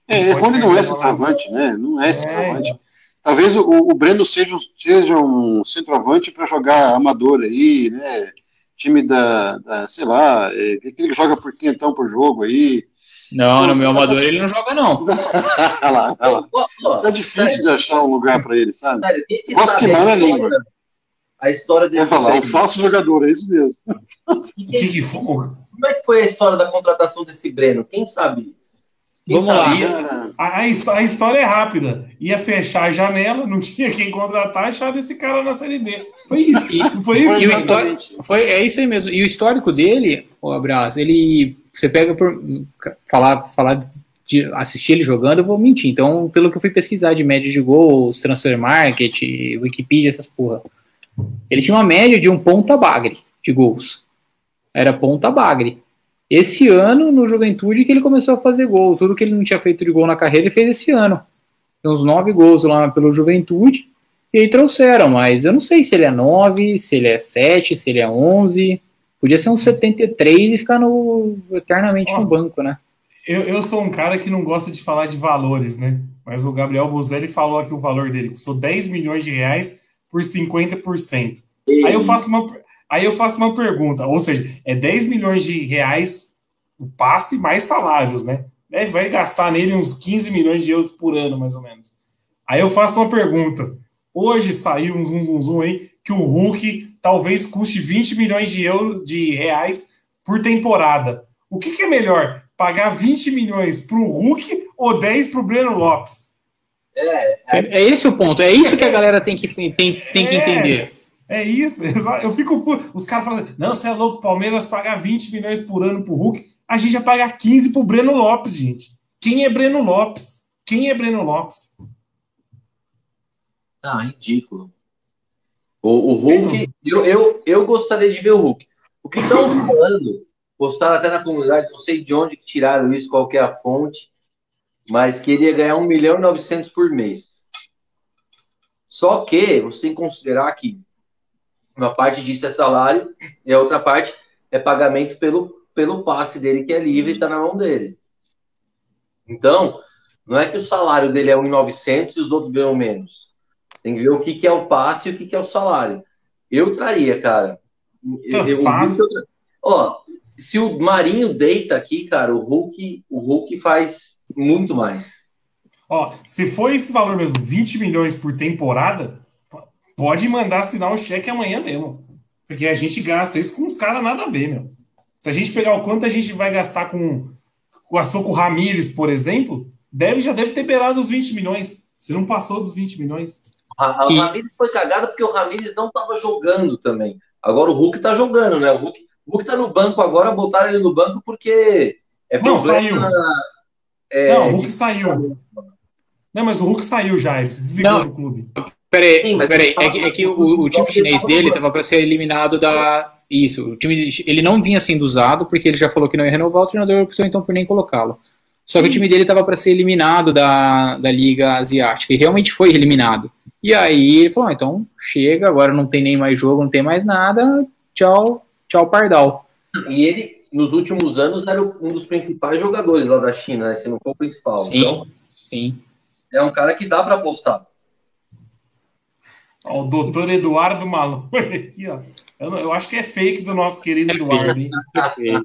É, o Rony não é centroavante, né? Não é, é centroavante. É, Talvez o, o Breno seja, seja um centroavante para jogar amador aí, né? Time da, da sei lá, é, aquele que joga por quentão por jogo aí. Não, no meu amador ele não joga, não. olha lá, olha lá. Tá difícil de achar um lugar para ele, sabe? Posso queimar na língua. A história desse. Vai falar, um falso jogador, é isso mesmo. Que que é? Como é que foi a história da contratação desse Breno? Quem sabe? Vamos lá. A, a, história é rápida. Ia fechar a janela, não tinha quem contratar, acharam esse cara na Série B. Foi isso. E, foi isso. E o histórico, foi, é isso aí mesmo. E o histórico dele, o Abraço, ele. Você pega por. Falar, falar de assistir ele jogando, eu vou mentir. Então, pelo que eu fui pesquisar de média de gols, transfer market, Wikipedia, essas porra. Ele tinha uma média de um ponta bagre de gols. Era ponta bagre. Esse ano, no Juventude, que ele começou a fazer gol. Tudo que ele não tinha feito de gol na carreira, ele fez esse ano. Tem uns nove gols lá pelo Juventude. E aí trouxeram, mas eu não sei se ele é nove, se ele é sete, se ele é onze. Podia ser um 73 e ficar no, eternamente oh, no banco, né? Eu, eu sou um cara que não gosta de falar de valores, né? Mas o Gabriel Buzelli falou aqui o valor dele, custou 10 milhões de reais por 50%. E... Aí eu faço uma, aí eu faço uma pergunta, ou seja, é 10 milhões de reais o passe mais salários, né? Vai gastar nele uns 15 milhões de euros por ano, mais ou menos. Aí eu faço uma pergunta. Hoje saiu um zum, zum, zum aí que o Hulk talvez custe 20 milhões de euros de reais por temporada. O que, que é melhor? Pagar 20 milhões para o Hulk ou 10 para o Breno Lopes? É, é, é, esse o ponto. É isso que a galera tem que, tem, tem que é, entender. É isso. Eu fico. Os caras falam, não, você é louco, Palmeiras pagar 20 milhões por ano para o Hulk. A gente vai pagar 15 para o Breno Lopes, gente. Quem é Breno Lopes? Quem é Breno Lopes? Ah, ridículo. O, o Hulk, eu, eu, eu gostaria de ver o Hulk. O que estão falando, postaram até na comunidade, não sei de onde que tiraram isso, qual é a fonte, mas queria ganhar 1 milhão e 900 por mês. Só que você tem que considerar que uma parte disso é salário e a outra parte é pagamento pelo, pelo passe dele, que é livre e está na mão dele. Então, não é que o salário dele é 1.900 e os outros ganham menos. Tem que ver o que, que é o passe e o que, que é o salário. Eu traria, cara. Tá eu, fácil. Eu, ó, se o Marinho deita aqui, cara, o Hulk, o Hulk faz muito mais. Ó, se for esse valor mesmo, 20 milhões por temporada, pode mandar assinar o cheque amanhã mesmo. Porque a gente gasta isso com os caras nada a ver, meu. Se a gente pegar o quanto a gente vai gastar com. Gastou com o Ramires, por exemplo, deve, já deve ter beirado os 20 milhões. Se não passou dos 20 milhões. O Ramires foi cagado porque o Ramires não estava jogando também. Agora o Hulk está jogando, né? O Hulk, o Hulk tá no banco agora, botaram ele no banco porque é Não, saiu. É, não, o Hulk de... saiu. Não, mas o Hulk saiu já, ele se desligou não, do clube. Peraí, Sim, peraí. É que, é que o, o time chinês dele estava para ser eliminado da. Isso, o time, ele não vinha sendo usado porque ele já falou que não ia renovar, o treinador optou então por nem colocá-lo. Só que o time dele estava para ser eliminado da, da Liga Asiática e realmente foi eliminado. E aí ele falou: ah, então chega, agora não tem nem mais jogo, não tem mais nada, tchau, tchau, Pardal. E ele, nos últimos anos, era um dos principais jogadores lá da China, né? Se não for o principal. Sim, então, sim. É um cara que dá para apostar. Ó, o doutor Eduardo Malone aqui, ó. Eu, eu, acho que é fake do nosso querido Eduardo, hein?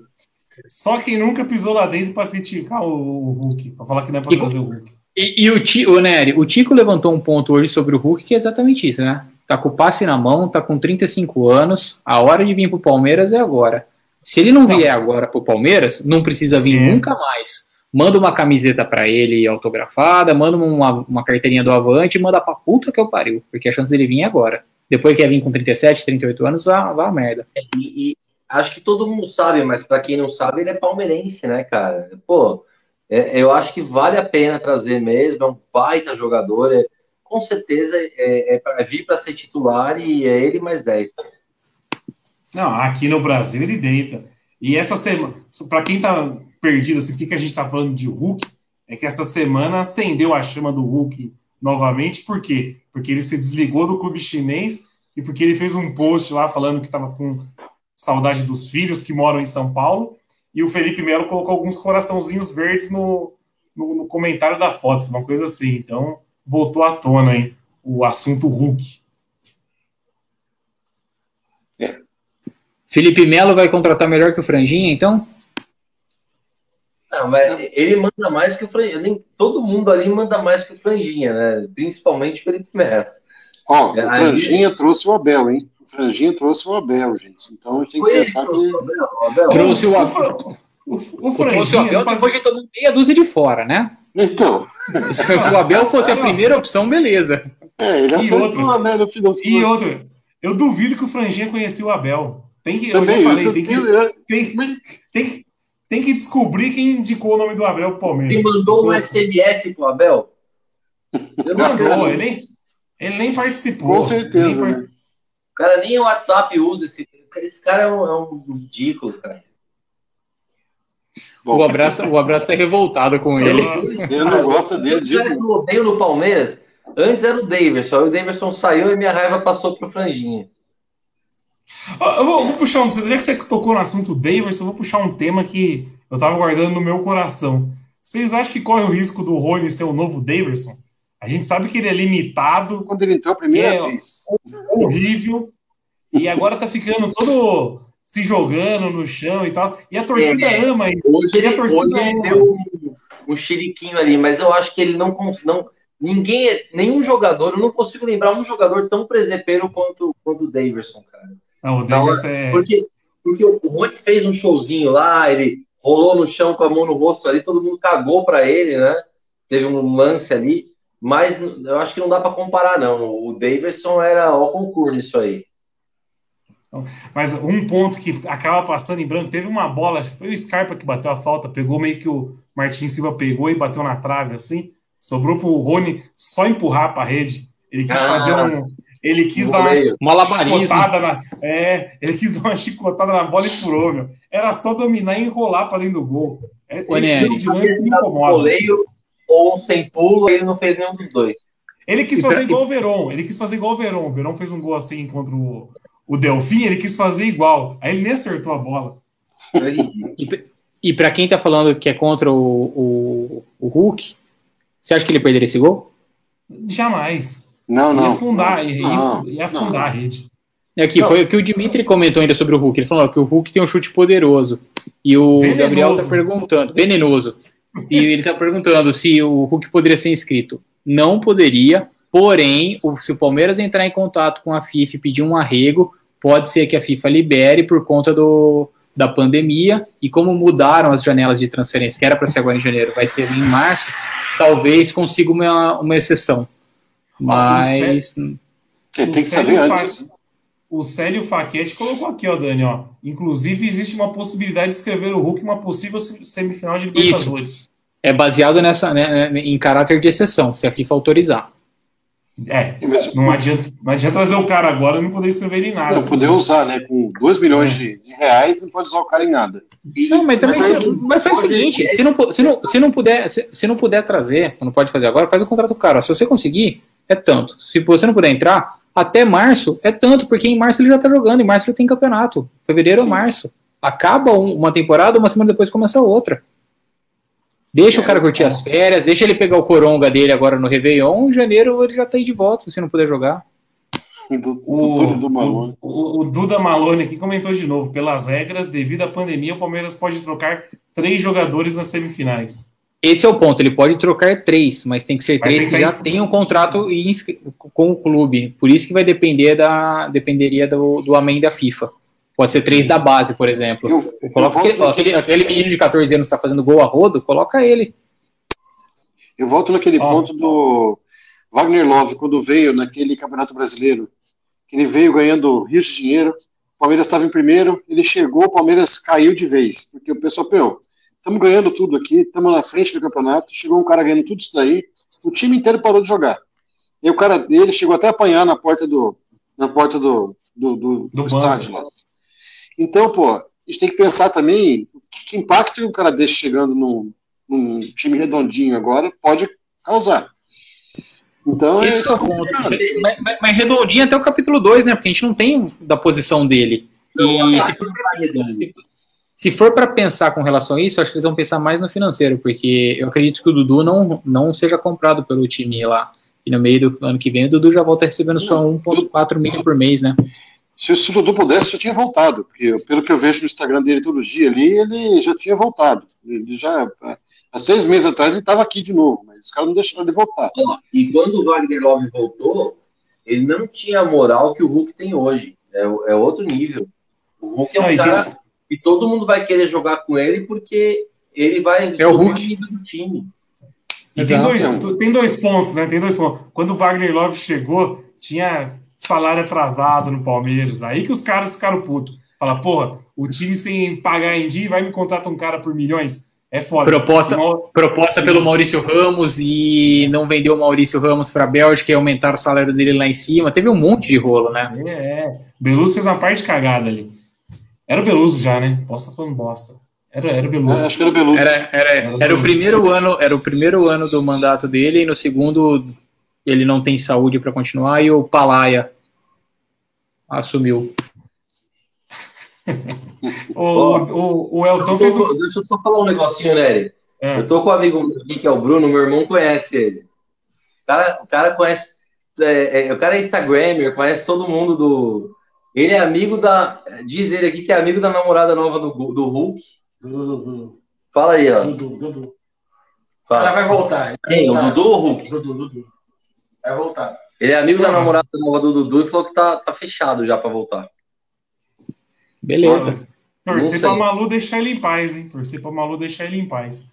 Só quem nunca pisou lá dentro para criticar o, o Hulk, para falar que não é para fazer o Hulk. E, e o, Tico, o, Nery, o Tico levantou um ponto hoje sobre o Hulk que é exatamente isso, né? Tá com o passe na mão, tá com 35 anos, a hora de vir pro Palmeiras é agora. Se ele não vier agora pro Palmeiras, não precisa vir Sim. nunca mais. Manda uma camiseta para ele autografada, manda uma, uma carteirinha do Avante e manda pra puta que eu pariu, porque a chance dele vir é agora. Depois que ia vir com 37, 38 anos, vá, vá a merda. E, e acho que todo mundo sabe, mas para quem não sabe, ele é palmeirense, né, cara? Pô, é, eu acho que vale a pena trazer mesmo, é um baita jogador, é, com certeza é, é para vir para ser titular e é ele mais 10. Não, aqui no Brasil ele deita. E essa semana, para quem tá perdido, assim, o que, que a gente tá falando de Hulk, é que essa semana acendeu a chama do Hulk novamente, por quê? Porque ele se desligou do clube chinês e porque ele fez um post lá falando que estava com saudade dos filhos que moram em São Paulo e o Felipe Melo colocou alguns coraçãozinhos verdes no, no, no, comentário da foto, uma coisa assim. Então, voltou à tona aí o assunto Hulk. Felipe Melo vai contratar melhor que o Franjinha, então? Não, mas ele manda mais que o Franjinha. Nem, todo mundo ali manda mais que o Franjinha, né? Principalmente o Felipe Melo. Ó, o Franjinha aí... trouxe o Abel, hein? O Franjinha trouxe o Abel, gente. Então a gente tem que pensar que. O Abel. Trouxe o Abel. O, o, o o Abel depois de tomar meia dúzia de fora, né? Então. Se o Abel fosse a primeira opção, beleza. É, ele acertou o Abel no final E outro, eu duvido que o Franjinha conhecia o Abel. Tem que, Também, eu falei, tem, que, tem, tem, que, tem que descobrir quem indicou o nome do Abel pro Palmeiras. Ele mandou um SMS pro Abel? Ele mandou, ele nem, ele nem participou. Com certeza. Né? O cara nem o WhatsApp usa. Esse, esse cara é um, é um ridículo, cara. Bom, o abraço, o abraço é revoltado com ele. Ele não gosta dele. O cara que eu odeio no Palmeiras, antes era o Davidson. Aí o Davidson saiu e minha raiva passou pro Franjinha. Eu vou, vou puxar um. Já que você tocou no assunto Davis, eu vou puxar um tema que eu tava guardando no meu coração. Vocês acham que corre o risco do Rony ser o novo Davidson? A gente sabe que ele é limitado. Quando ele entrou a primeira é vez. Horrível. E agora tá ficando todo se jogando no chão e tal. E a torcida é, ama ele. Hoje ele, hoje ele deu um, um chiriquinho ali, mas eu acho que ele não. não ninguém, nenhum jogador, eu não consigo lembrar um jogador tão presepeiro quanto, quanto o Davidson, cara. Não, o Davidson é. Porque, porque o Rony fez um showzinho lá, ele rolou no chão com a mão no rosto ali, todo mundo cagou para ele, né? Teve um lance ali, mas eu acho que não dá para comparar, não. O Davidson era ó concurso nisso aí. Mas um ponto que acaba passando em branco, teve uma bola, foi o Scarpa que bateu a falta, pegou meio que o Martin Silva pegou e bateu na trave assim, sobrou pro Rony só empurrar para a rede. Ele quis ah, fazer um ele quis dar uma chicotada na, é, ele quis dar uma chicotada na bola e furou, meu. Era só dominar e enrolar para dentro do gol. É, esse tipo de lance que incomoda. Goleiro, ou sem pulo, ele não fez nenhum dos dois. Ele quis fazer igual o Verón, ele quis fazer igual o Verón. O Verón fez um gol assim contra o, o Delfim, ele quis fazer igual. Aí ele nem acertou a bola. e, e para quem tá falando que é contra o, o, o, Hulk, você acha que ele perderia esse gol? Jamais. Não, não. Ia afundar, ia, não, ia afundar não. a rede. Aqui não. foi o que o Dimitri comentou ainda sobre o Hulk. Ele falou que o Hulk tem um chute poderoso. E o venenoso. Gabriel tá perguntando, venenoso. E ele tá perguntando se o Hulk poderia ser inscrito. Não poderia, Porém, o, se o Palmeiras entrar em contato com a FIFA e pedir um arrego, pode ser que a FIFA libere por conta do, da pandemia e como mudaram as janelas de transferência, que era para ser agora em janeiro, vai ser em março, talvez consiga uma, uma exceção. Mas. tem que saber antes. O Célio Faquete colocou aqui, ó, Dani, ó. Inclusive, existe uma possibilidade de escrever o Hulk uma possível semifinal de Libertadores. Isso. É baseado nessa, né, né em caráter de exceção, se a FIFA autorizar. É, não adianta, não adianta trazer o cara agora e não poder escrever em nada. Não poder usar, né? Com 2 milhões é. de, de, reais, não pode usar o cara em nada. Não, mas também. Mas, mas faz o seguinte: se não, se, não, se, não puder, se, se não puder trazer, não pode fazer agora, faz o contrato cara. Se você conseguir, é tanto. Se você não puder entrar, até março é tanto, porque em março ele já tá jogando, em março já tem campeonato. Fevereiro ou março. Acaba uma temporada, uma semana depois começa outra. Deixa o cara curtir as férias, deixa ele pegar o coronga dele agora no Réveillon, em janeiro ele já tá aí de volta, se não puder jogar. Do, o, do Malone. O, o, Duda Malone aqui comentou de novo: pelas regras, devido à pandemia, o Palmeiras pode trocar três jogadores nas semifinais. Esse é o ponto, ele pode trocar três, mas tem que ser três que, que já têm um contrato com o clube. Por isso que vai depender da. dependeria do, do amém da FIFA. Pode ser três da base, por exemplo. Eu, coloca eu aquele, aquele, aquele, menino de 14 anos que está fazendo gol a rodo, coloca ele. Eu volto naquele ponto do Wagner Love, quando veio naquele Campeonato Brasileiro, que ele veio ganhando rios de dinheiro, o Palmeiras estava em primeiro, ele chegou, o Palmeiras caiu de vez, porque o pessoal, pô, estamos ganhando tudo aqui, estamos na frente do campeonato, chegou um cara ganhando tudo isso daí, o time inteiro parou de jogar. E o cara dele chegou até a apanhar na porta do, na porta do, do, do, do, do estádio lá. Então, pô, a gente tem que pensar também que impacto um cara desse chegando num, num time redondinho agora pode causar. Então, é Esse é, é mas, mas, mas, redondinho até o capítulo 2, né? Porque a gente não tem da posição dele. E se for, se, se for para pensar com relação a isso, acho que eles vão pensar mais no financeiro, porque eu acredito que o Dudu não, não seja comprado pelo time lá. E no meio do ano que vem, o Dudu já volta recebendo só 1,4 milhões por mês, né? Se, se o Dudu pudesse, já tinha voltado, porque pelo que eu vejo no Instagram dele todo dia ali, ele já tinha voltado. Ele já, há seis meses atrás, ele estava aqui de novo, mas os caras não deixaram ele voltar. E quando o Wagner Love voltou, ele não tinha a moral que o Hulk tem hoje. É, é outro nível. O Hulk é um cara que todo mundo vai querer jogar com ele porque ele vai é o Hulk do time. Tem dois, tem dois pontos, né? Tem dois pontos. Quando o Wagner Love chegou, tinha salário atrasado no Palmeiras. Aí que os caras ficaram putos. Fala, porra, o time sem pagar em dia vai me contratar um cara por milhões? É foda. Proposta, proposta pelo Maurício Ramos e não vendeu o Maurício Ramos para a Bélgica e aumentaram o salário dele lá em cima. Teve um monte de rolo, né? É, é. Beluso fez uma parte cagada ali. Era o Beluso já, né? Posso estar falando bosta. Era, era o Beluso. É, acho que era o Beluso. Era, era, era, era o primeiro ano, era o primeiro ano do mandato dele e no segundo ele não tem saúde para continuar e o Palaia assumiu. o, o, o Elton fez um... Deixa eu só falar um negocinho, Nery. É. Eu tô com um amigo aqui que é o Bruno, meu irmão conhece ele. O cara, o cara conhece. É, é, o cara é Instagrammer, conhece todo mundo do. Ele é amigo da. Diz ele aqui que é amigo da namorada nova do, do Hulk. Dudu, Fala aí, ó. Dudu, Dudu. Fala. Ela vai voltar. Quem? O Dudu ou o Hulk? Dudu, Dudu. Vai voltar. Ele é amigo da namorada nova do Dudu e falou que tá, tá fechado já pra voltar. Beleza. Torcer pra Malu deixar ele em paz, hein? Torcer pra Malu deixar ele em paz.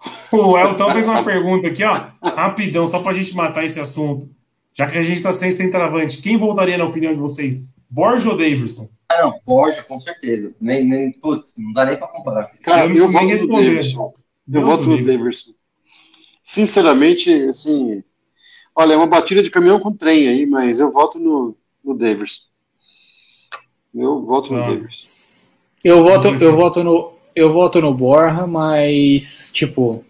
O Elton fez uma pergunta aqui, ó. Rapidão, só pra gente matar esse assunto. Já que a gente tá sem centroavante, quem voltaria na opinião de vocês? Borja ou Davidson? Ah, não, Borja, com certeza. Nem, nem, putz, não dá nem pra comparar. Cara, eu, eu voto no Davidson. Eu voto no Davidson. Sinceramente, assim, olha, é uma batida de caminhão com trem aí, mas eu voto no, no Davidson. Eu voto no ah. Davidson. Eu voto, eu voto no, eu voto no Borja, mas, tipo,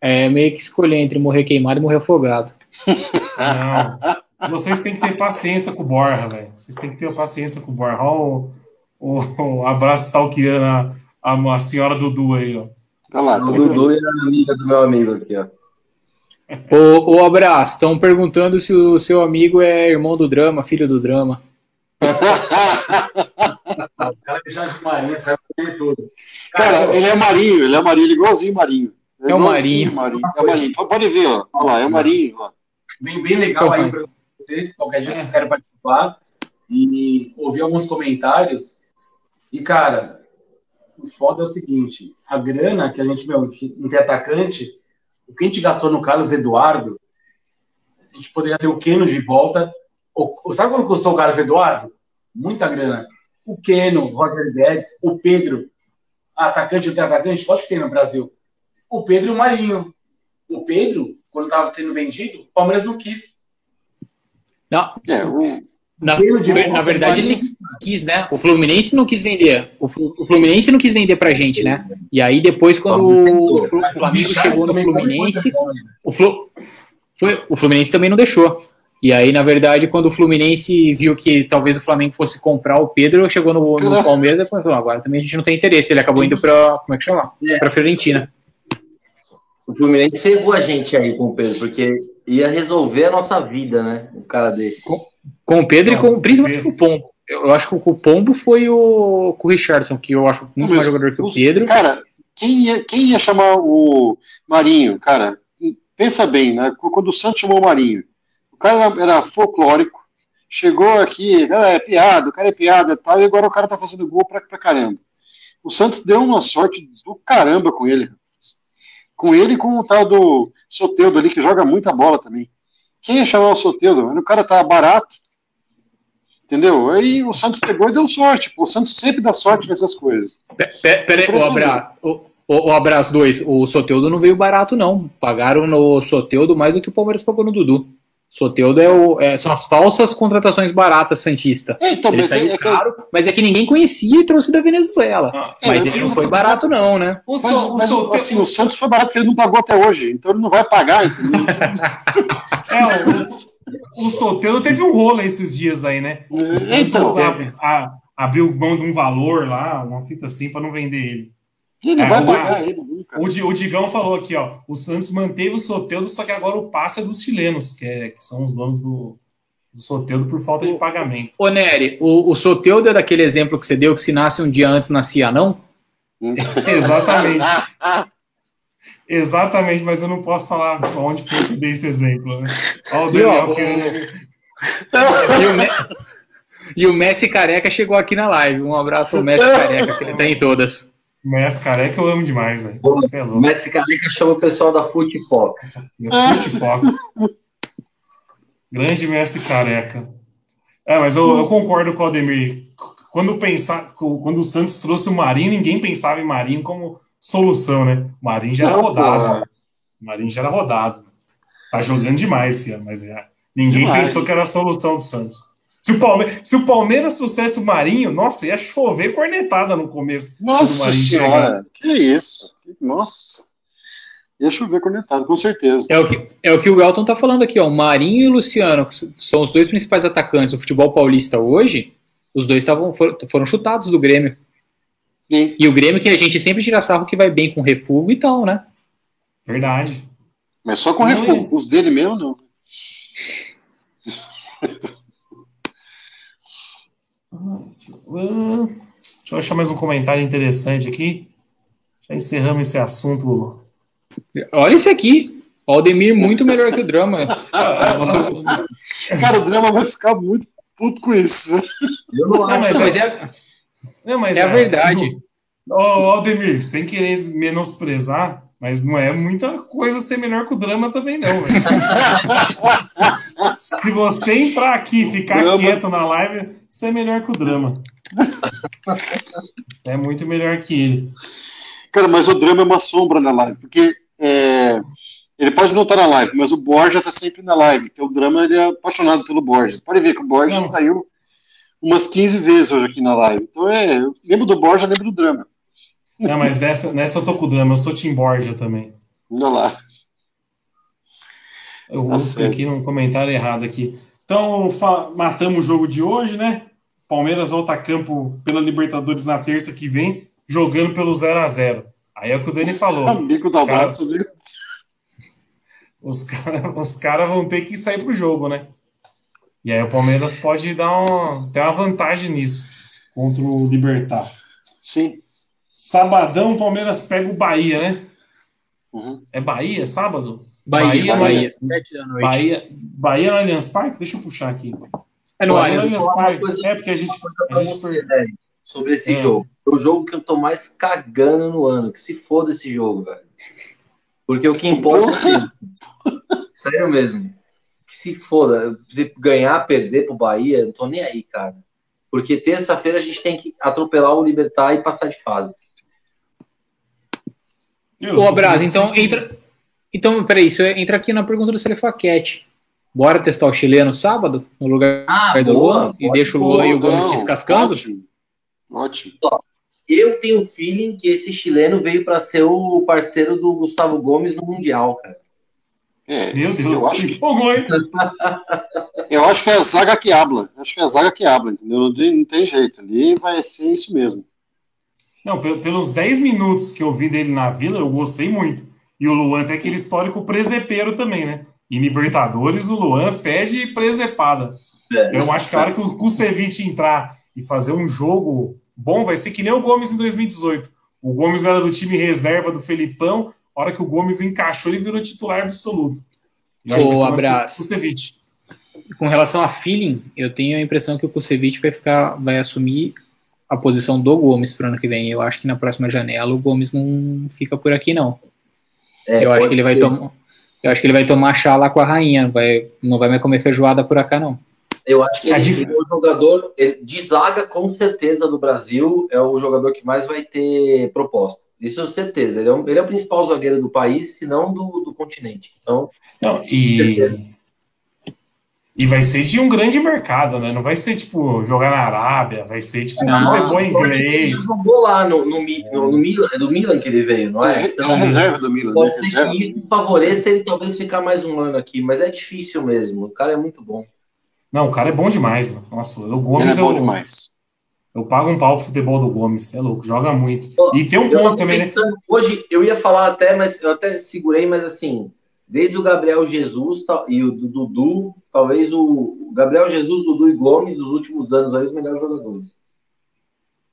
é meio que escolher entre morrer queimado e morrer afogado. Não. Vocês têm que ter paciência com o Borja, velho. Vocês têm que ter paciência com o Borja. Olha o, o, o abraço stalkeando a, a, a senhora Dudu aí, ó. Olha lá, o Dudu é a amiga do meu amigo aqui, ó. O, o abraço, estão perguntando se o seu amigo é irmão do drama, filho do drama. Os caras deixaram de marinho, sai tudo. Cara, cara, ele é marinho, ele é marinho, ele é igualzinho marinho. É, é o marinho. marinho. É o marinho. Pode ver, ó. Olha lá, é o marinho. Ó. Bem, bem legal aí para vocês, qualquer dia que querem participar e ouvir alguns comentários. E, cara, o foda é o seguinte: a grana que a gente, meu, não tem atacante, o que a gente gastou no Carlos Eduardo, a gente poderia ter o Keno de volta. O, sabe quanto custou o Carlos Eduardo? Muita grana. O Keno, o Roger Guedes, o Pedro. atacante ou tem atacante? Pode que tem no Brasil. O Pedro e o Marinho. O Pedro, quando estava sendo vendido, o Palmeiras não quis. Não. É, o... Na, na verdade, ele quis, né? O Fluminense não quis vender. O, Fluminense não quis vender pra gente, né? E aí depois, quando o, Flamengo chegou no Fluminense, o, Flu, foi, o Fluminense também não deixou. E aí, na verdade, quando o Fluminense viu que talvez o Flamengo fosse comprar o Pedro, chegou no, no Palmeiras e falou: agora também a gente não tem interesse. Ele acabou indo para como é que chama? É. Para Fiorentina. O Fluminense ferrou a gente aí com o Pedro, porque ia resolver a nossa vida, né? Um cara desse. Com, com o Pedro não, e com, principalmente com o Pombo. Eu acho que o Pombo foi o, com o Richardson, que eu acho muito mais jogador que o Pedro. Cara, quem ia, quem ia chamar o Marinho, cara? Pensa bem, né? Quando o Santos chamou o Marinho, cara era, era folclórico, chegou aqui, é piada, o cara é piada e tal, e agora o cara tá fazendo gol pra, pra caramba. O Santos deu uma sorte do caramba com ele. Com ele e com o tal do Soteudo ali, que joga muita bola também. Quem ia chamar o Soteudo? O cara tá barato, entendeu? Aí o Santos pegou e deu sorte. Pô. O Santos sempre dá sorte nessas coisas. Peraí, o abraço. O, o abraço 2, o Soteudo não veio barato, não. Pagaram no Soteudo mais do que o Palmeiras pagou no Dudu. Soteudo é o, é, são as falsas contratações baratas Santista. É, então, ele mas saiu é, caro, é... mas é que ninguém conhecia e trouxe da Venezuela. Ah, mas ele não foi barato, não, né? O mas, mas o, assim, o Santos foi barato porque ele não pagou até hoje, então ele não vai pagar, entendeu? é, o, o Soteudo teve um rolo esses dias aí, né? O Santos então, a, a, abriu mão de um valor lá, uma fita assim, para não vender ele. Ele não é, vai pagar ele nunca. O, o Digão falou aqui, ó. O Santos manteve o Soteudo, só que agora o passe é dos chilenos, que, é, que são os donos do, do Soteudo por falta o, de pagamento. Ô, Nery, o, o Soteudo é daquele exemplo que você deu que se nasce um dia antes, nascia não? Exatamente. Exatamente, mas eu não posso falar onde foi que eu dei esse exemplo. Né? Ó, o Daniel e, o, Me... e o Messi Careca chegou aqui na live. Um abraço ao Messi Careca, que ele tá em todas. Messi Careca eu amo demais, velho. É Messi Careca chama o pessoal da Footfox. Footfox. Grande Messi Careca. É, mas eu, eu, concordo com o Ademir. Quando, pensar, quando o Santos trouxe o Marinho, ninguém pensava em Marinho como solução, né? O Marinho já era Não, rodado. O Marinho já era rodado. Tá jogando demais ano, mas já, ninguém demais. pensou que era a solução do Santos. Se o, Palmeiras, se o Palmeiras trouxesse o Marinho, nossa, ia chover cornetada no começo. Nossa senhora, que isso? Nossa. Ia chover cornetada, com certeza. É o que, é o, que o Elton tá falando aqui, ó. O Marinho e o Luciano, que são os dois principais atacantes do futebol paulista hoje, Os dois tavam, foram, foram chutados do Grêmio. Sim. E o Grêmio que a gente sempre tira sarro que vai bem com refugo e tal, né? Verdade. Mas só com refugo. Os dele mesmo, não. Deixa eu achar mais um comentário interessante aqui. Já encerramos esse assunto. Olha esse aqui. O Aldemir muito melhor que o Drama. Cara, o Drama vai ficar muito puto com isso. Eu não acho, não, mas, é, é, não, mas é, é a verdade. Ô, oh, Aldemir, sem querer menosprezar, mas não é muita coisa ser melhor que o drama também, não. se, se, você entrar aqui e ficar drama. quieto na live, você é melhor que o drama. é muito melhor que ele. Cara, mas o drama é uma sombra na live, porque é, ele pode não estar na live, mas o Borja está sempre na live, porque o drama ele é apaixonado pelo Borja. Pode ver que o Borja não. saiu umas 15 vezes hoje aqui na live. Então é, eu lembro do Borja, lembro do drama. Não, mas nessa, nessa eu tô com o drama, eu sou Tim Borja também. Olha lá. Eu tá aqui num comentário errado aqui. Então, matamos o jogo de hoje, né? Palmeiras volta a campo pela Libertadores na terça que vem, jogando pelo 0 a 0 Aí é o que o Dani falou. Amigo do abraço, cara... Os caras os cara vão ter que sair pro jogo, né? E aí o Palmeiras pode dar ter uma vantagem nisso contra o Libertar. Sim. Sabadão, Palmeiras pega o Bahia, né? Uhum. É Bahia, sábado? Bahia, Bahia. Bahia, da noite. Bahia, Bahia no Allianz Parque? Deixa eu puxar aqui. É no Bahia, Allianz Parque. É, porque a gente. A gente per... sobre esse é. jogo. É o jogo que eu tô mais cagando no ano. Que se foda esse jogo, velho. Porque o que importa é isso. Sério mesmo. Que se foda. Se ganhar, perder pro Bahia, não tô nem aí, cara. Porque terça-feira a gente tem que atropelar o Libertar e passar de fase. Ô, Abraz, então entra. Então, peraí, isso entra aqui na pergunta do Celefaquete. Bora testar o chileno sábado, no lugar ah, do Luan, e deixa o Luan e o Gomes descascando? Ótimo. Ótimo. Eu tenho feeling que esse chileno veio para ser o parceiro do Gustavo Gomes no Mundial, cara. É, Meu Deus, eu acho que... eu acho que é a zaga que habla. Acho que é a zaga que habla, entendeu? Não tem, não tem jeito. Ali vai ser isso mesmo. Não, pelos 10 minutos que eu vi dele na Vila, eu gostei muito. E o Luan tem aquele histórico presepeiro também, né? Em Libertadores, o Luan fede presepada. É. Eu acho que a hora que o Kusevich entrar e fazer um jogo bom, vai ser que nem o Gomes em 2018. O Gomes era do time reserva do Felipão, a hora que o Gomes encaixou, ele virou titular absoluto. Boa, abraço. Com relação a feeling, eu tenho a impressão que o Kusevich vai ficar, vai assumir a posição do Gomes para o ano que vem. Eu acho que na próxima janela o Gomes não fica por aqui, não. É, eu acho que ele vai tomar. Eu acho que ele vai tomar chá lá com a rainha, não vai, não vai mais comer feijoada por cá, não. Eu acho que ele é o jogador de zaga, com certeza, do Brasil, é o jogador que mais vai ter proposta. Isso é certeza. Ele é, um, ele é o principal zagueiro do país, se não do, do continente. Então, não, e, e vai ser de um grande mercado, né? Não vai ser, tipo, jogar na Arábia, vai ser, tipo, não, um bom inglês. Ele jogou lá no, no, no, no, Milan, é do Milan que ele veio, não é? é então, é reserva do Milan, pode né? ser que isso favoreça ele talvez ficar mais um ano aqui, mas é difícil mesmo. O cara é muito bom. Não, o cara é bom demais, mano. Nossa, o Gomes ele é bom eu, demais. Eu pago um pau pro futebol do Gomes, é louco, joga muito. E tem um ponto também, né? Hoje, eu ia falar até, mas eu até segurei, mas assim, desde o Gabriel Jesus e o Dudu, talvez o Gabriel Jesus, Dudu e Gomes, nos últimos anos, aí, os melhores jogadores.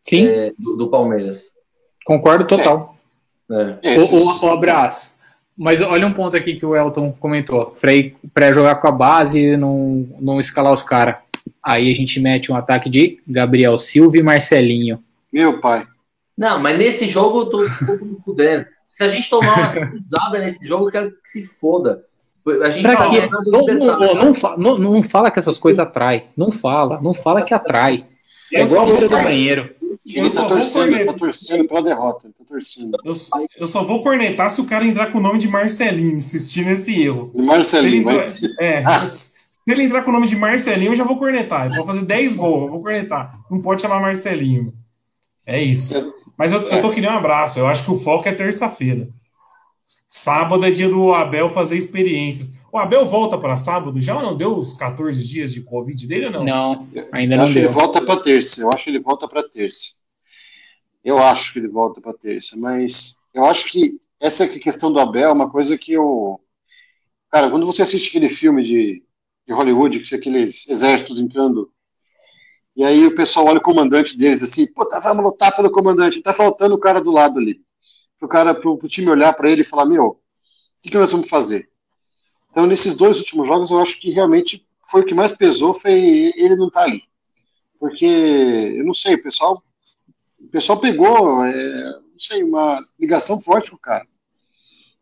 Sim. É, do, do, Palmeiras. Concordo total. É. É. O, o, o abraço. Mas olha um ponto aqui que o Elton comentou. Para jogar com a base e não, não escalar os caras. Aí a gente mete um ataque de Gabriel Silva e Marcelinho. Meu pai. Não, mas nesse jogo eu tô, tô me fudendo. Se a gente tomar uma pisada nesse jogo, eu quero que se foda. A gente pra quê? Não, não, não, fala, não, não fala que essas coisas atraem. Não fala. Não fala que atrai. É igual a loira do banheiro. Ele tá torcendo, tá torcendo pela derrota. Tá torcendo. Eu, eu, só vou cornetar se o cara entrar com o nome de Marcelinho, insistir nesse erro. Marcelinho, se ele, entrar, é, ah. se ele entrar com o nome de Marcelinho, eu já vou cornetar. Eu vou fazer 10 gols, eu vou cornetar. Não pode chamar Marcelinho. É isso. Mas eu, eu tô querendo um abraço. Eu acho que o foco é terça-feira. Sábado é dia do Abel fazer experiências. O Abel volta para sábado já ou não? Deu os 14 dias de Covid dele ou não? Não, ainda eu não acho deu. que ele volta para terça. Eu acho que ele volta para terça. Eu acho que ele volta para terça, mas eu acho que essa questão do Abel é uma coisa que eu. Cara, quando você assiste aquele filme de, de Hollywood, que aqueles exércitos entrando, e aí o pessoal olha o comandante deles assim, pô, tá, vamos lutar pelo comandante, tá faltando o cara do lado ali. Pro cara, pro, pro time olhar para ele e falar, meu, o que, que nós vamos fazer? Então, nesses dois últimos jogos, eu acho que realmente foi o que mais pesou, foi ele não estar tá ali. Porque, eu não sei, o pessoal, o pessoal pegou, é, não sei, uma ligação forte com o cara.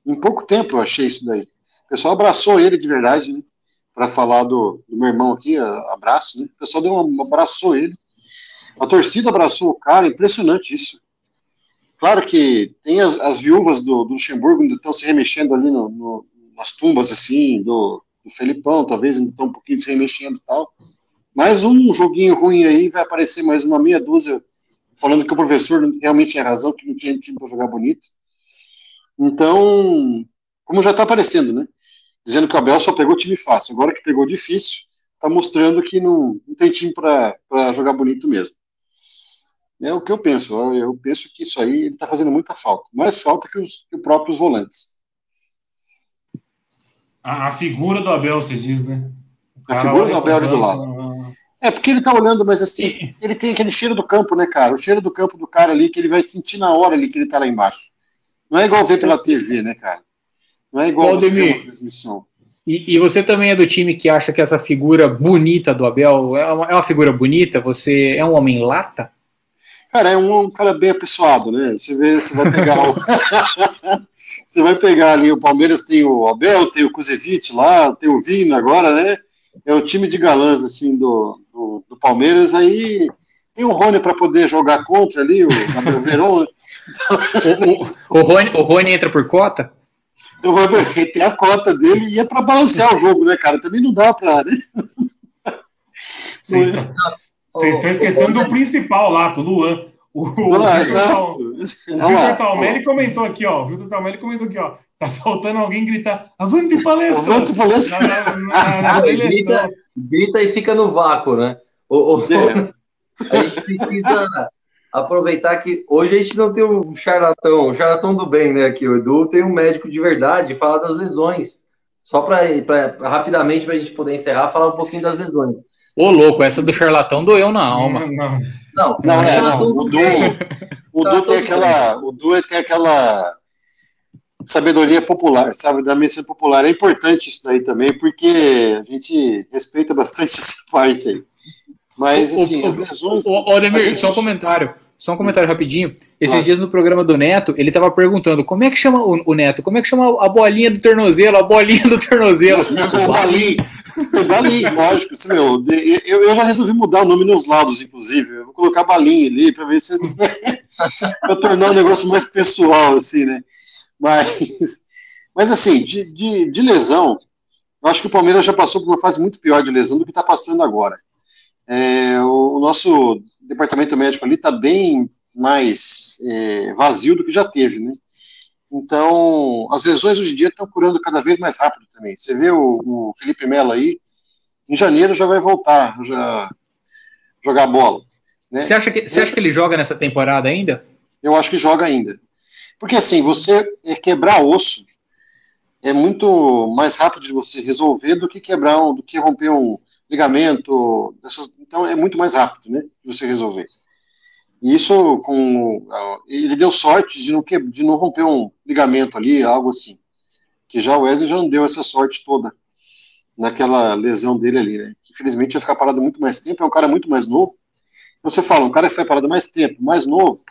Em pouco tempo eu achei isso daí. O pessoal abraçou ele de verdade, né? Para falar do, do, meu irmão aqui, abraço, né? O pessoal deu um, abraçou ele. A torcida abraçou o cara, impressionante isso. Claro que tem as, as viúvas do, do Luxemburgo ainda estão se remexendo ali no, no, nas tumbas, assim, do, do Felipão, talvez ainda estão um pouquinho se remexendo e tal. Mais um joguinho ruim aí, vai aparecer mais uma meia dúzia falando que o professor realmente tinha razão, que não tinha time para jogar bonito. Então, como já está aparecendo, né? Dizendo que o Abel só pegou time fácil. Agora que pegou difícil, está mostrando que não, não tem time para jogar bonito mesmo. É o que eu penso. Eu, eu penso que isso aí ele está fazendo muita falta. Mais falta que os, que os próprios volantes. A, a, figura do Abel, você diz, né? A figura do Abel ali do lado. É, porque ele tá olhando, mas assim, ele tem aquele cheiro do campo, né, cara? O cheiro do campo do cara ali que ele vai sentir na hora ali que ele tá lá embaixo. Não é igual ver pela TV, né, cara? Não é igual uma transmissão. E, e, você também é do time que acha que essa figura bonita do Abel é uma, é uma figura bonita? Você é um homem lata? Cara, é um, um cara bem apessoado, né? Você vê, você vai pegar o. você vai pegar ali, o Palmeiras tem o Abel, tem o Kuzevic lá, tem o Vina agora, né? É o time de galãs, assim, do, do, do Palmeiras, aí tem o Rony para poder jogar contra ali, o Gabriel Verón. o, o, o, Rony, o Rony entra por cota? Ele tem a cota dele e é para balancear o jogo, né, cara? Também não dá para, né? Vocês estão esquecendo do principal lá, do Luan. O, o ah, Vitor Talmelli comentou aqui, ó. O Vitor Talmelli comentou aqui, ó. Tá faltando alguém gritar Avante palestra! Avante palestra! Na, na, na, grita, grita, e fica no vácuo, né? O, o, é. A gente precisa aproveitar que hoje a gente não tem um charlatão, um charlatão do bem, né? Aqui, o Edu tem um médico de verdade falar das lesões. Só para rapidamente, para a gente poder encerrar, falar um pouquinho das lesões. Ô, louco, essa do charlatão doeu na alma. Não, não. Não, não, é, não. O Du, o Du tem aquela. O Du tem aquela sabedoria popular, sabe, da medicina popular. É importante isso daí também, porque a gente respeita bastante essa parte aí. Mas, assim, o, as lesões. Ô, Ademir, gente... só um comentário. Só um comentário rapidinho. Esses ah. dias no programa do Neto, ele tava perguntando como é que chama o, o, Neto, como é que chama a bolinha do tornozelo, a bolinha do tornozelo. Balim. Balim, lógico. Assim, meu, eu, eu já resolvi mudar o nome nos laudos, inclusive. Eu vou colocar balinha ali para ver se. para tornar o negócio mais pessoal, assim, né? Mas, mas assim, de, de, de lesão, eu acho que o Palmeiras já passou por uma fase muito pior de lesão do que está passando agora. É, o, o, nosso departamento médico ali está bem mais é, vazio do que já teve, né? Então, as lesões hoje em dia estão curando cada vez mais rápido também. Você vê o, o Felipe Melo aí, em janeiro já vai voltar, já jogar bola. Né? Você, acha que, você acha que ele joga nessa temporada ainda? Eu acho que joga ainda. Porque assim, você é quebrar osso é muito mais rápido de você resolver do que quebrar um, do que romper um ligamento. Então é muito mais rápido, né, de você resolver. E isso com ele deu sorte de não de não romper um ligamento ali, algo assim. Que já o Wesley já não deu essa sorte toda naquela lesão dele ali, né? Que infelizmente ia ficar parado muito mais tempo, é um cara muito mais novo. Você fala, um cara que foi parado mais tempo, mais novo,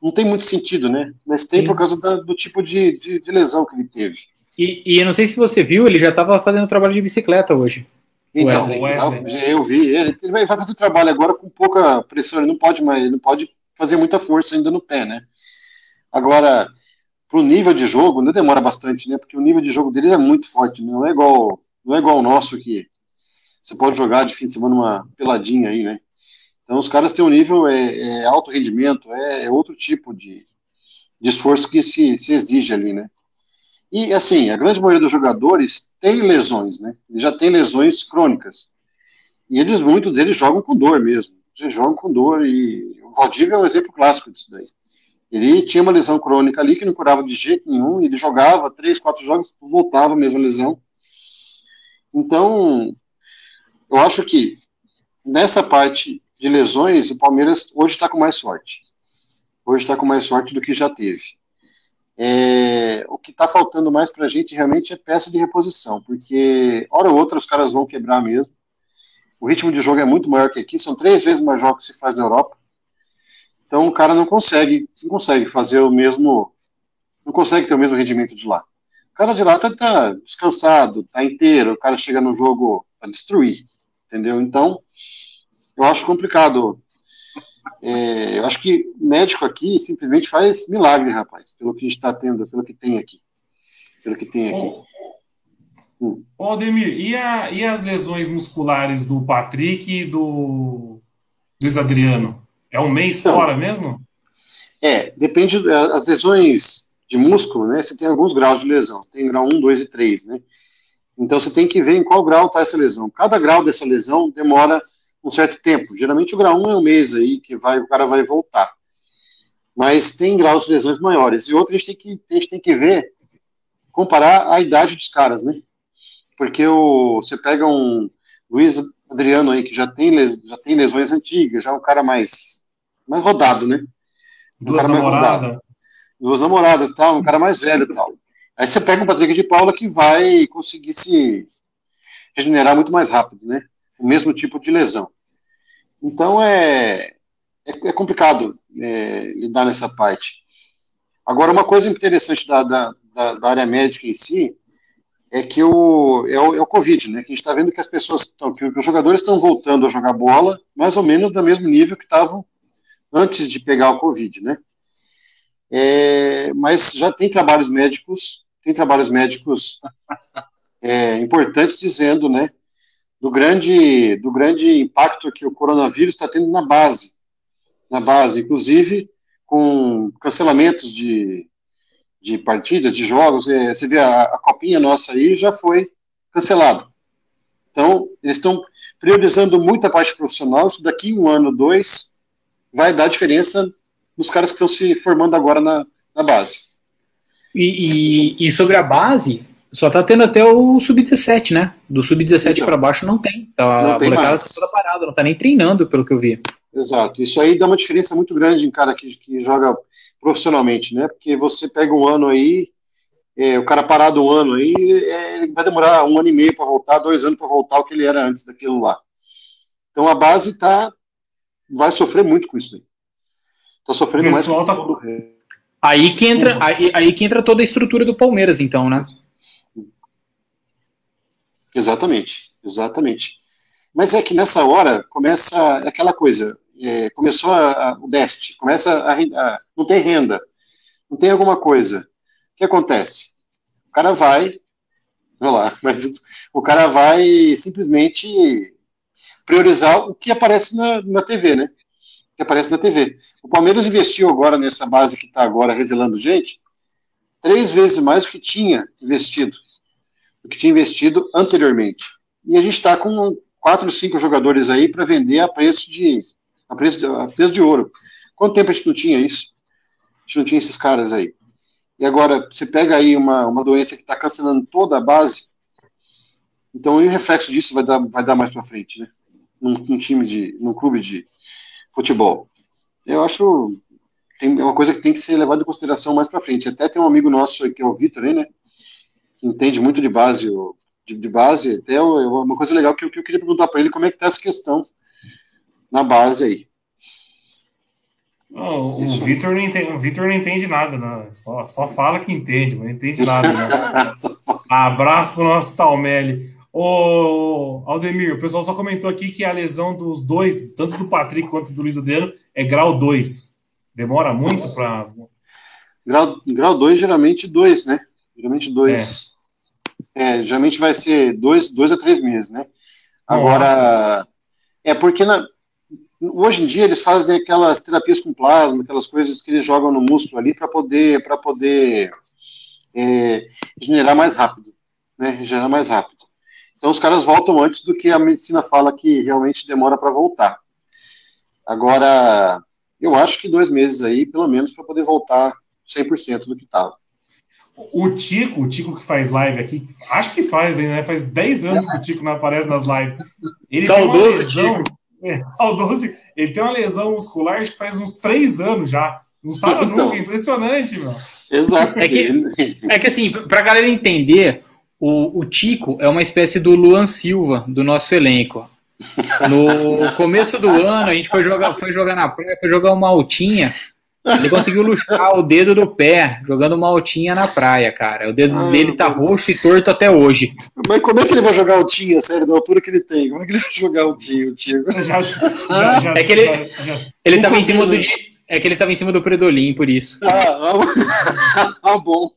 não tem muito sentido, né? Mas tem Sim. por causa da, do tipo de, de, de, lesão que ele teve. E, e eu não sei se você viu, ele já estava fazendo trabalho de bicicleta hoje. Então, Wesley. Wesley. eu vi ele. Ele vai fazer trabalho agora com pouca pressão. Ele não pode mais, ele não pode fazer muita força ainda no pé, né? Agora, pro nível de jogo, não demora bastante, né? Porque o nível de jogo dele é muito forte, né? não é igual, não é igual o nosso que você pode jogar de fim de semana uma peladinha aí, né? Então os caras têm um nível é, é alto rendimento, é, é, outro tipo de, de esforço que se, se exige ali, né? E, assim, a grande maioria dos jogadores tem lesões, né? Eles já tem lesões crônicas. E eles, muitos deles, jogam com dor mesmo. Eles jogam com dor e o Valdívia é um exemplo clássico disso daí. Ele tinha uma lesão crônica ali que não curava de jeito nenhum, ele jogava três, quatro jogos, voltava a mesma lesão. Então, eu acho que nessa parte de lesões, o Palmeiras hoje está com mais sorte. Hoje está com mais sorte do que já teve. É, o que está faltando mais para a gente realmente é peça de reposição, porque hora ou outra os caras vão quebrar mesmo. O ritmo de jogo é muito maior que aqui, são três vezes mais jogos que se faz na Europa. Então o cara não consegue, não consegue fazer o mesmo, não consegue ter o mesmo rendimento de lá. O cara de lá tá, tá descansado, tá inteiro, o cara chega no jogo para destruir, entendeu? Então eu acho complicado é, eu acho que médico aqui simplesmente faz milagre, rapaz, pelo que está tendo, pelo que tem aqui. Pelo que tem aqui. Ô, hum. Aldemir, e, a, e as lesões musculares do Patrick e do Luiz Adriano? É um mês então, fora mesmo? É, depende. As lesões de músculo, né? Você tem alguns graus de lesão. Tem grau 1, 2 e 3, né? Então você tem que ver em qual grau está essa lesão. Cada grau dessa lesão demora um certo tempo. Geralmente o grau 1 é um mês aí que vai, o cara vai voltar. Mas tem graus de lesões maiores. E outro a gente tem que, a gente tem que ver, comparar a idade dos caras, né? Porque o, você pega um Luiz Adriano aí, que já tem, les, já tem lesões antigas, já é um cara mais, mais rodado, né? Um Duas namoradas. Duas namoradas tal, um cara mais velho e tal. Aí você pega um Patrick de Paula que vai conseguir se regenerar muito mais rápido, né? O mesmo tipo de lesão. Então é, é, é complicado é, lidar nessa parte. Agora, uma coisa interessante da, da, da, área médica em si é que o, é, o, é o Covid, né? Que a gente está vendo que as pessoas estão, que os jogadores estão voltando a jogar bola mais ou menos do mesmo nível que estavam antes de pegar o Covid, né? É, mas já tem trabalhos médicos, tem trabalhos médicos é, importantes dizendo, né, do grande, do grande impacto que o coronavírus está tendo na base, na base, inclusive com cancelamentos de, de partidas, de jogos. É, você vê a, a copinha nossa aí já foi cancelado. Então eles estão priorizando muito a parte profissional. Isso daqui um ano, dois, vai dar diferença nos caras que estão se formando agora na, na base. E, e, e sobre a base, só tá tendo até o sub-17, né? Do sub-17 então, para baixo não tem. Tá, não a tem molecada tá toda parada, não tá nem treinando, pelo que eu vi. Exato. Isso aí dá uma diferença muito grande em cara que, que joga profissionalmente, né? Porque você pega um ano aí, é, o cara parado um ano aí, é, ele vai demorar um ano e meio para voltar, dois anos para voltar o que ele era antes daquilo lá. Então a base tá, vai sofrer muito com isso aí. Tá sofrendo mais com tá... Aí que entra, aí, aí que entra toda a estrutura do Palmeiras, então, né? Exatamente, exatamente. Mas é que nessa hora começa aquela coisa, é, começou a, a, o déficit, começa a, a, não tem renda, não tem alguma coisa. O que acontece? O cara vai, vamos lá, mas o cara vai simplesmente priorizar o que aparece na, na TV, né? O que aparece na TV. O Palmeiras investiu agora nessa base que está agora revelando gente, três vezes mais do que tinha investido do que tinha investido anteriormente. E a gente está com quatro, cinco jogadores aí para vender a preço de a preço de, a preço de ouro. Quanto tempo a gente não tinha isso? A gente não tinha esses caras aí. E agora, você pega aí uma, uma doença que está cancelando toda a base, então o reflexo disso vai dar, vai dar mais para frente, né? Num, num, time de, num clube de futebol. Eu acho tem, é uma coisa que tem que ser levada em consideração mais para frente. Até tem um amigo nosso que é o Vitor aí, entende muito de base, de, de base, até uma coisa legal que, que eu queria perguntar para ele, como é que está essa questão na base aí. Não, o Vitor não, entende, o Victor não entende nada, né? só, só fala que entende, mas não entende nada. Né? Abraço pro nosso Talmelli. Ô, Aldemir, o pessoal só comentou aqui que a lesão dos dois, tanto do Patrick quanto do Luiz Adriano, é grau 2. Demora muito para. Grau 2, geralmente 2, né? Geralmente dois. É. geralmente vai ser dois, dois a três meses, né? Agora, Nossa. é porque na, hoje em dia eles fazem aquelas terapias com plasma, aquelas coisas que eles jogam no músculo ali para poder, para poder é, regenerar mais rápido, né? Regenerar mais rápido. Então os caras voltam antes do que a medicina fala que realmente demora para voltar. Agora, eu acho que dois meses aí, pelo menos, para poder voltar 100% do que estava. O Tico, o Tico que faz live aqui, acho que faz aí, né? Faz 10 anos que o Tico não aparece nas lives. Ele saudoso tem uma lesão, é, saudoso, ele tem uma lesão muscular que faz uns 3 anos já. Não sabe então, nunca, impressionante, meu. Exato. É que, é que assim, pra galera entender, o, o Tico é uma espécie do Luan Silva do nosso elenco. No começo do ano, a gente foi jogar, foi jogar na praia, foi jogar uma altinha. Ele conseguiu luxar o dedo do pé jogando uma altinha na praia, cara. O dedo ah, dele tá roxo e torto até hoje. Mas como é que ele vai jogar altinha, sério, da altura que ele tem? Como é que ele vai jogar altinha, o Tico? Já, já, já, é que ele, ele tava em cima do é que ele tava em cima do Predolim, por isso. Ah, ah, ah bom.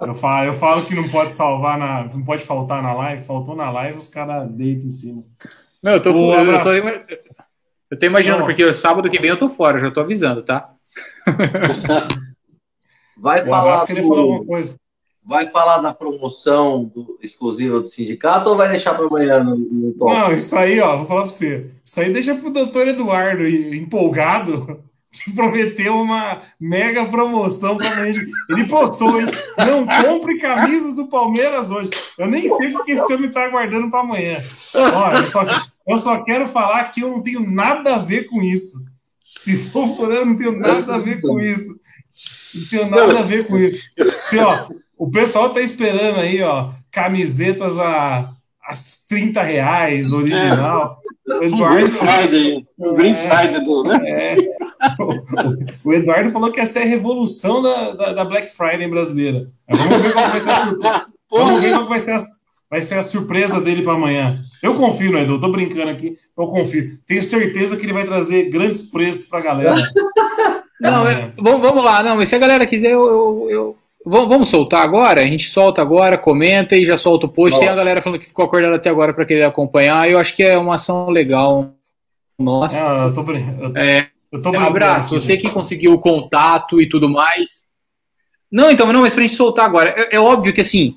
Eu falo, eu falo que não pode salvar na. Não pode faltar na live. Faltou na live, os caras deitam em cima. Não, eu tô, eu, eu, tô, eu tô imaginando, não. porque sábado que vem eu tô fora, já tô avisando, tá? Vai falar. Do... falar alguma coisa. Vai falar da promoção do, exclusiva do sindicato ou vai deixar para amanhã no, no top? Não, isso aí, ó, vou falar para você. Isso aí deixa pro doutor Eduardo empolgado que prometeu uma mega promoção para gente. Ele postou, hein? Não compre camisa do Palmeiras hoje. Eu nem sei o que esse homem está aguardando para amanhã. Olha, só, eu só quero falar que eu não tenho nada a ver com isso. Se for furando, não tenho nada a ver com isso. Não tenho nada a ver com isso. Se, ó, o pessoal tá esperando aí, ó, camisetas a as 30 reais, original. É. O Eduardo, Green Friday, o Green é, Friday do, né? É, o, o, Eduardo falou que essa é a revolução da, da, da Black Friday brasileira. Vamos ver qual vai ser a surpresa. Vamos ver qual vai ser a, vai ser a surpresa dele para amanhã. Eu confio no Edu, tô brincando aqui, eu confio. Tenho certeza que ele vai trazer grandes preços para a galera. Não, é, vamos, vamos lá, não, mas se a galera quiser, eu, eu, eu Vamos soltar agora? A gente solta agora, comenta e já solta o post. Tem a galera falando que ficou acordada até agora para querer acompanhar. Eu acho que é uma ação legal. Nossa. Ah, eu tô, eu tô, é, eu tô Abraço, você que conseguiu o contato e tudo mais. Não, então, não, mas pra gente soltar agora. É, é óbvio que assim,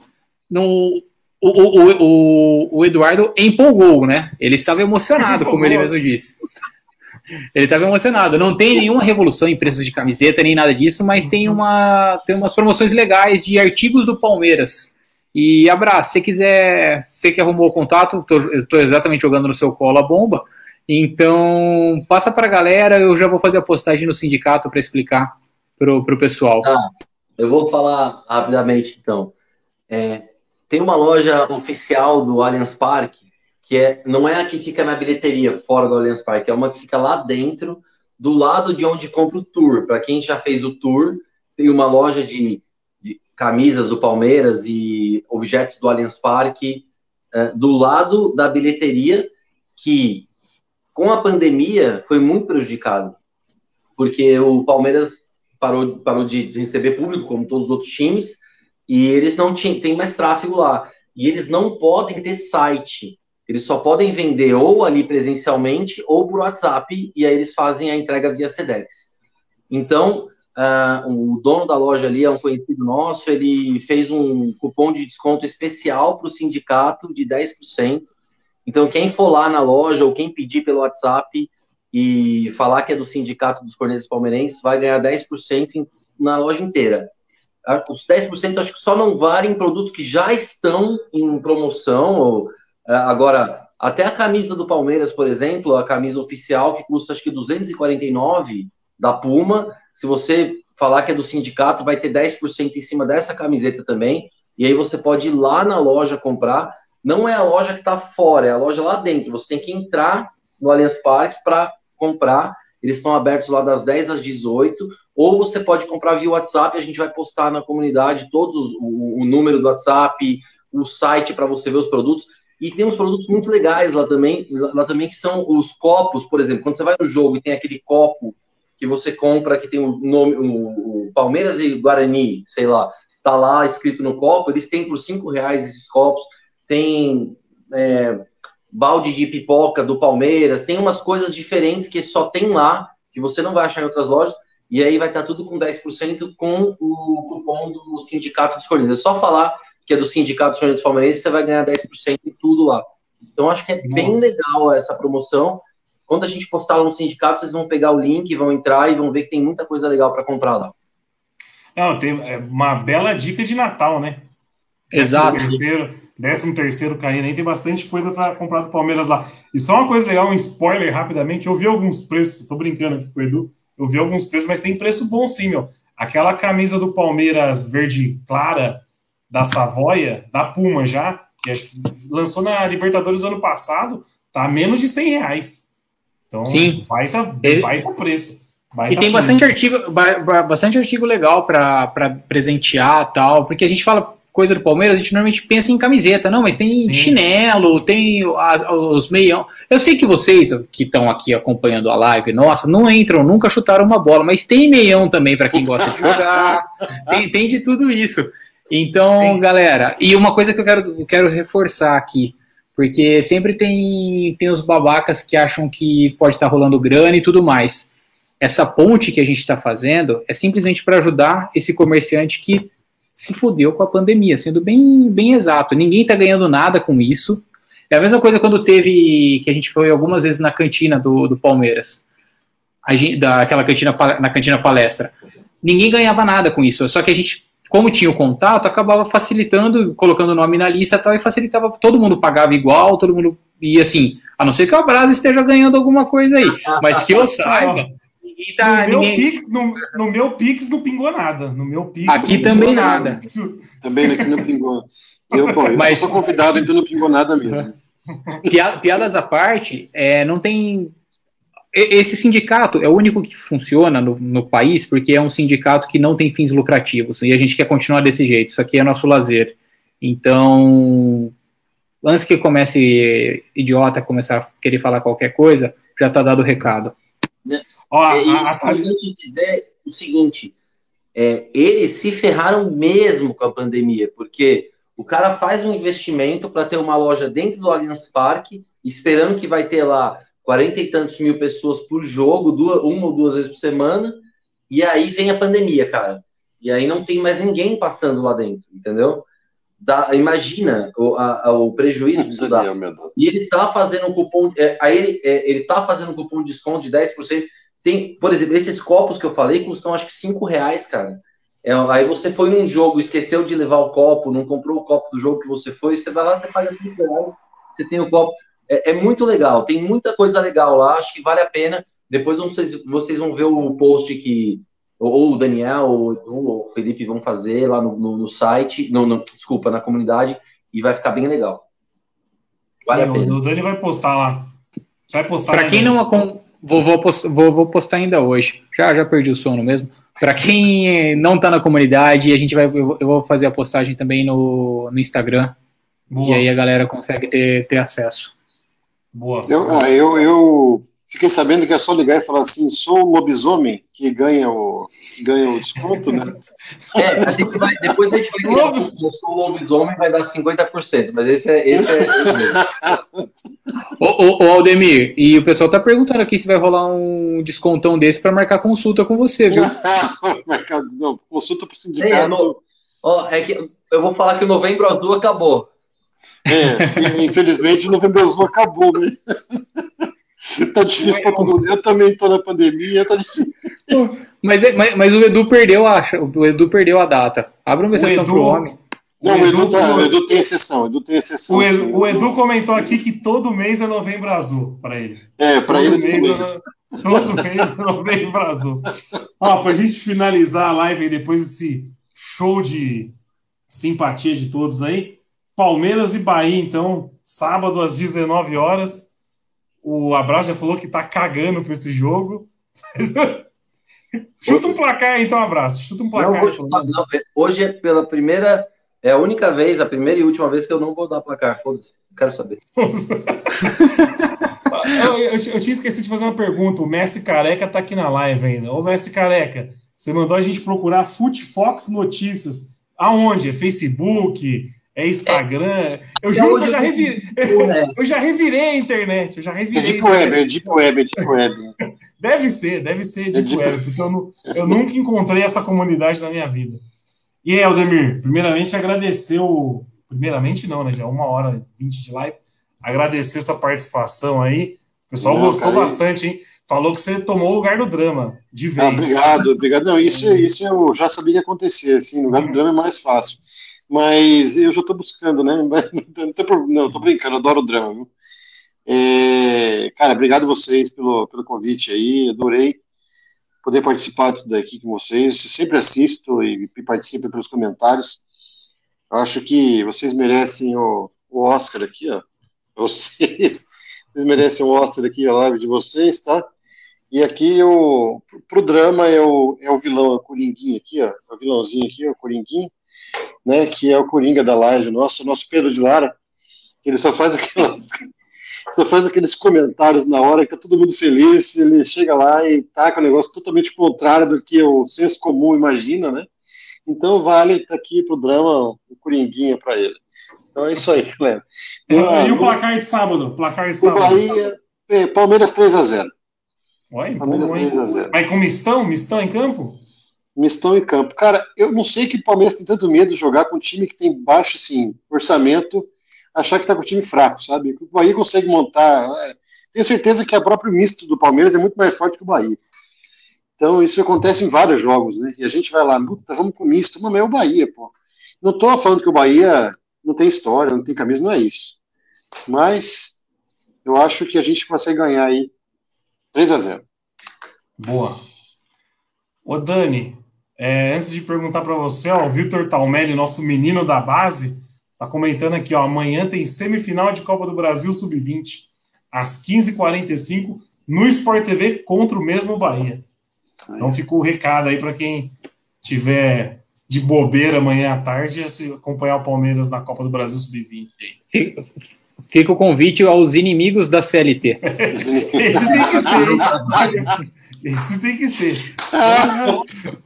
no, o, o, o, o Eduardo empolgou, né? Ele estava emocionado, como ele mesmo disse. Ele estava emocionado. Não tem nenhuma revolução em preços de camiseta, nem nada disso, mas tem, uma, tem umas promoções legais de artigos do Palmeiras. E abraço, se quiser, você que arrumou o contato, estou exatamente jogando no seu colo a bomba. Então, passa para a galera, eu já vou fazer a postagem no sindicato para explicar para o pessoal. Tá, eu vou falar rapidamente então. É, tem uma loja oficial do Allianz Parque que é, não é a que fica na bilheteria, fora do Allianz Parque, é uma que fica lá dentro, do lado de onde compra o tour. Para quem já fez o tour, tem uma loja de, de camisas do Palmeiras e objetos do Allianz Parque é, do lado da bilheteria, que com a pandemia foi muito prejudicado, porque o Palmeiras parou, parou de receber público, como todos os outros times, e eles não tinham, tem mais tráfego lá. E eles não podem ter site. Eles só podem vender ou ali presencialmente ou por WhatsApp, e aí eles fazem a entrega via Sedex. Então, uh, o dono da loja ali é um conhecido nosso, ele fez um cupom de desconto especial para o sindicato de 10%. Então, quem for lá na loja ou quem pedir pelo WhatsApp e falar que é do Sindicato dos Cornetas Palmeirenses, vai ganhar 10% na loja inteira. Os 10% acho que só não valem produtos que já estão em promoção ou é, agora, até a camisa do Palmeiras, por exemplo, a camisa oficial que custa acho que 249 da Puma, se você falar que é do sindicato, vai ter 10% em cima dessa camiseta também. E aí você pode ir lá na loja comprar. Não é a loja que está fora, é a loja lá dentro. Você tem que entrar no Allianz Parque para comprar. Eles estão abertos lá das 10 às 18. Ou você pode comprar via WhatsApp. A gente vai postar na comunidade todos o, o número do WhatsApp, o site para você ver os produtos. E tem uns produtos muito legais lá também, lá também que são os copos, por exemplo, quando você vai no jogo e tem aquele copo que você compra que tem o nome, o Palmeiras e Guarani, sei lá, tá lá escrito no copo, eles têm por cinco reais esses copos, tem é, balde de pipoca do Palmeiras, tem umas coisas diferentes que só tem lá, que você não vai achar em outras lojas, e aí vai estar tá tudo com 10% com o cupom do Sindicato dos Corinthians. É só falar que é do Sindicato dos Corinthians Palmeirenses, você vai ganhar 10% em tudo lá. Então, acho que é bem legal essa promoção. Quando a gente postar lá no sindicato, vocês vão pegar o link, vão entrar e vão ver que tem muita coisa legal para comprar lá. Não, tem é uma bela dica de Natal, né? Exato. Décimo terceiro, décimo terceiro caindo aí, tem bastante coisa para comprar do Palmeiras lá. E só uma coisa legal, um spoiler rapidamente, eu vi alguns preços, tô brincando aqui com o Edu, eu vi alguns preços, mas tem preço bom sim, meu. Aquela camisa do Palmeiras verde clara da Savoia, da Puma já, que lançou na Libertadores ano passado, tá a menos de 100 reais. Então, Sim. baita, Ele... baita preço. Baita e tem bastante artigo, bastante artigo legal para presentear tal, porque a gente fala coisa do Palmeiras, a gente normalmente pensa em camiseta, não, mas tem Sim. chinelo, tem as, os meião. Eu sei que vocês que estão aqui acompanhando a live, nossa, não entram, nunca chutaram uma bola, mas tem meião também para quem gosta de jogar, tem, tem de tudo isso. Então, Sim. galera, e uma coisa que eu quero, eu quero reforçar aqui, porque sempre tem, tem os babacas que acham que pode estar rolando grana e tudo mais. Essa ponte que a gente está fazendo é simplesmente para ajudar esse comerciante que se fudeu com a pandemia, sendo bem, bem exato. Ninguém está ganhando nada com isso. É a mesma coisa quando teve, que a gente foi algumas vezes na cantina do, do Palmeiras, a gente, daquela cantina, na cantina palestra. Ninguém ganhava nada com isso, só que a gente como tinha o contato, acabava facilitando, colocando o nome na lista e tal, e facilitava, todo mundo pagava igual, todo mundo ia assim, a não ser que o Abraço esteja ganhando alguma coisa aí, mas que eu saiba. Tá, no, ninguém... meu Pix, no, no, meu Pix não pingou nada. No meu Pix, aqui também nada. Também aqui não pingou. Eu, bom, eu mas... sou convidado, então não pingou nada mesmo. Piadas à parte, é, não tem esse sindicato é o único que funciona no, no, país porque é um sindicato que não tem fins lucrativos e a gente quer continuar desse jeito. Isso aqui é nosso lazer. Então, antes que comece idiota começar a querer falar qualquer coisa, já está dado o recado. Ó, e, a, a... dizer o seguinte: é, eles se ferraram mesmo com a pandemia, porque o cara faz um investimento para ter uma loja dentro do Allianz Parque, esperando que vai ter lá 40 e tantos mil pessoas por jogo, duas, uma ou duas vezes por semana, e aí vem a pandemia, cara. E aí não tem mais ninguém passando lá dentro, entendeu? Da, imagina o, a, a, o prejuízo disso dá. E ele tá fazendo um cupom, é, aí ele, é, ele tá fazendo um cupom de desconto de 10%. Tem, por exemplo, esses copos que eu falei custam acho que 5 reais, cara. É, aí você foi num jogo, esqueceu de levar o copo, não comprou o copo do jogo que você foi, você vai lá, você paga 5 reais, você tem o copo é, é, muito legal, tem muita coisa legal lá, acho que vale a pena. Depois vocês, vocês vão ver o post que ou o Daniel, ou o Felipe vão fazer lá no, no, no site, no, no, desculpa, na comunidade, e vai ficar bem legal. Vale Sim, a pena. O Dani vai postar lá. Você vai postar Para quem não vou, vou, vou, vou postar ainda hoje. Já, já perdi o sono mesmo. Para quem não está na comunidade, a gente vai, eu vou fazer a postagem também no, no Instagram. Boa. E aí a galera consegue ter, ter acesso. Boa. Eu, ah, eu, eu fiquei sabendo que é só ligar e falar assim, sou o lobisomem que ganha o, ganha o desconto, né? É, a gente vai, depois a gente vai criar eu sou o lobisomem vai dar 50%, mas esse é. Esse é... ô, ô, ô, Aldemir, e o pessoal tá perguntando aqui se vai rolar um descontão desse para marcar consulta com você, viu? não, consulta pro sindicato. É, no, ó, é que eu vou falar que o novembro azul acabou. É, infelizmente o novembro azul acabou, né? tá difícil para todo mundo. Eu também estou na pandemia, tá difícil. Mas, mas, mas, o Edu perdeu a, o Edu perdeu a data. Abre uma exceção o homem. Não, o Edu, tá, o Edu tem exceção. Edu tem exceção o, Edu, o Edu comentou aqui que todo mês é novembro azul para ele. É, para ele todo mês. É, todo mês é novembro azul. Ó, para a gente finalizar a live e depois esse show de simpatia de todos aí, Palmeiras e Bahia, então, sábado às 19 horas. O Abraço já falou que tá cagando para esse jogo. Chuta um placar então, Abraço. Chuta um placar. Não, chutar, não, hoje é pela primeira, é a única vez, a primeira e última vez que eu não vou dar placar. Foda-se, quero saber. eu, eu, eu, tinha esquecido de fazer uma pergunta. O Messi Careca tá aqui na live ainda. Ô, Messi Careca, você mandou a gente procurar Footfox Notícias. Aonde? É Facebook? É Instagram. Eu juro que eu já, revirei, eu já revirei a internet. Eu já revirei. É Deep Web, é Deep Web, é Deep Web. Deve ser, deve ser Deep, é deep Web, porque eu, eu nunca encontrei essa comunidade na minha vida. E aí, Aldemir, primeiramente agradecer o. Primeiramente não, né? Já uma hora e vinte de live. Agradecer sua participação aí. O pessoal não, gostou cara, bastante, hein? Falou que você tomou o lugar do drama, de vez. Ah, obrigado, obrigado. Não, isso, isso eu já sabia que ia acontecer, assim, no lugar do drama é mais fácil. Mas eu já estou buscando, né? Não, estou brincando, adoro o drama, viu? É, cara, obrigado vocês pelo, pelo convite aí, adorei poder participar daqui com vocês. Eu sempre assisto e, e participo pelos comentários. Eu acho que vocês merecem o, o Oscar aqui, ó. Vocês, vocês merecem o Oscar aqui, a live de vocês, tá? E aqui o pro drama é o, é o vilão, é o Coringuinho aqui, ó. É o vilãozinho aqui, o Coringuinho né, que é o Coringa da live, nosso, nosso Pedro de Lara, que ele só faz aquelas só faz aqueles comentários na hora que tá todo mundo feliz, ele chega lá e taca um negócio totalmente contrário do que o senso comum imagina, né? Então vale tá aqui pro drama o Coringuinha para ele. Então é isso aí, galera. e o placar de sábado? Placar de sábado. Bahia, é, Palmeiras 3 a 0 Oi, Palmeiras 3 a 0 Vai com mistão? Mistão em campo? Mistão em campo. Cara, eu não sei que o Palmeiras tem tanto medo de jogar com um time que tem baixo assim, orçamento, achar que tá com um time fraco, sabe? O Bahia consegue montar. É, tenho certeza que a própria misto do Palmeiras é muito mais forte que o Bahia. Então, isso acontece em vários jogos, né? E a gente vai lá, vamos com misto, mas é o Bahia, pô. Não tô falando que o Bahia não tem história, não tem camisa, não é isso. Mas eu acho que a gente consegue ganhar aí 3 a 0 Boa. Ô Dani, é, antes de perguntar para você, ó, o Vitor Talmelli, nosso menino da base, tá comentando aqui, ó, amanhã tem semifinal de Copa do Brasil Sub-20, às 15h45, no Sport TV contra o mesmo Bahia. Então fica o recado aí para quem tiver de bobeira amanhã à tarde acompanhar o Palmeiras na Copa do Brasil Sub-20. Fica o convite aos inimigos da CLT. Esse tem que ser. Esse tem que ser.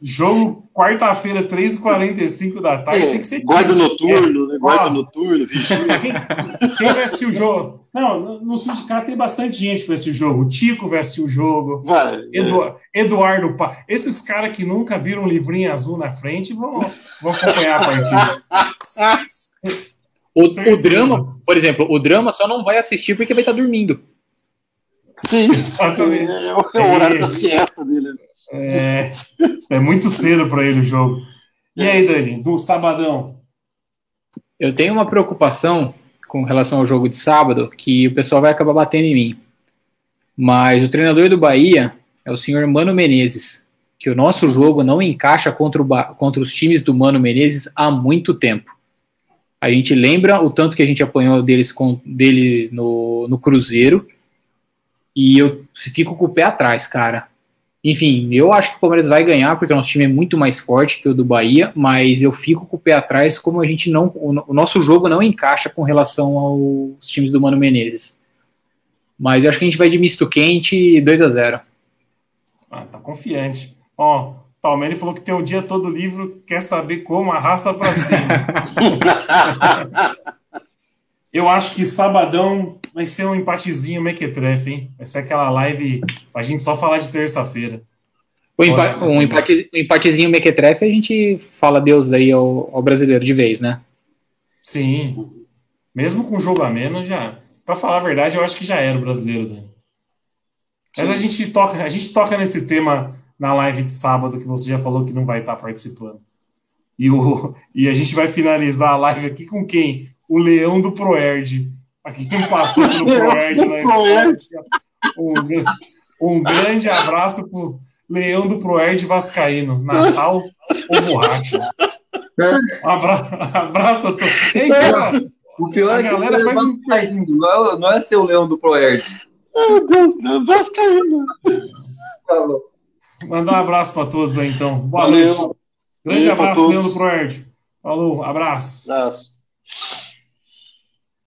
Jogo quarta-feira, 3h45 da tarde, é, tem que ser. Guarda time. noturno, né? Guarda noturno, vigia. Quem, quem vai assistir o jogo? Não, no sindicato tem bastante gente que vai assistir o jogo. O Tico vai assistir o jogo. Vai, Edu, é. Eduardo Pa. Esses caras que nunca viram um livrinho azul na frente vão, vão acompanhar a partida. O, o, drama, por exemplo, o drama só não vai assistir porque vai estar dormindo. Sim, Exatamente. é o horário é, da siesta dele. É, é muito cedo para ele o jogo. E aí, Dani, do sabadão? Eu tenho uma preocupação com relação ao jogo de sábado, que o pessoal vai acabar batendo em mim. Mas o treinador do Bahia é o senhor Mano Menezes, que o nosso jogo não encaixa contra, o, contra os times do Mano Menezes há muito tempo. A gente lembra o tanto que a gente apanhou deles com, dele no, no Cruzeiro, e eu fico com o pé atrás, cara. Enfim, eu acho que o Palmeiras vai ganhar, porque o nosso time é muito mais forte que o do Bahia, mas eu fico com o pé atrás como a gente não. O nosso jogo não encaixa com relação aos times do Mano Menezes. Mas eu acho que a gente vai de misto quente 2 a 0 Ah, tá confiante. Ó, Palmeiras falou que tem o dia todo livro, quer saber como, arrasta pra cima. Eu acho que sabadão vai ser um empatezinho mequetrefe, hein? Vai ser aquela live pra gente só falar de terça-feira. Um, empa um, empate, um empatezinho mequetrefe a gente fala Deus aí ao, ao, brasileiro de vez, né? Sim. Mesmo com jogo a menos, já. Pra falar a verdade, eu acho que já era o brasileiro, Dani. Mas a gente, toca, a gente toca nesse tema na live de sábado, que você já falou que não vai estar participando. E, o, e a gente vai finalizar a live aqui com quem? O Leão do Proerd. Aqui quem passou pelo Proerd na escola. Um, um grande abraço pro Leão do Proerd Vascaíno. Natal ou borracha. Um abra, abraço a todos. Ei, cara, o pior é que galera faz Vascaíno, não é, não é ser o Leão do Proerd. Meu Deus, Vascaíno. Mandar um abraço para todos aí, então. Boa Valeu. noite. Grande abraço, Leão do Proerd. Falou, abraço. Abraço.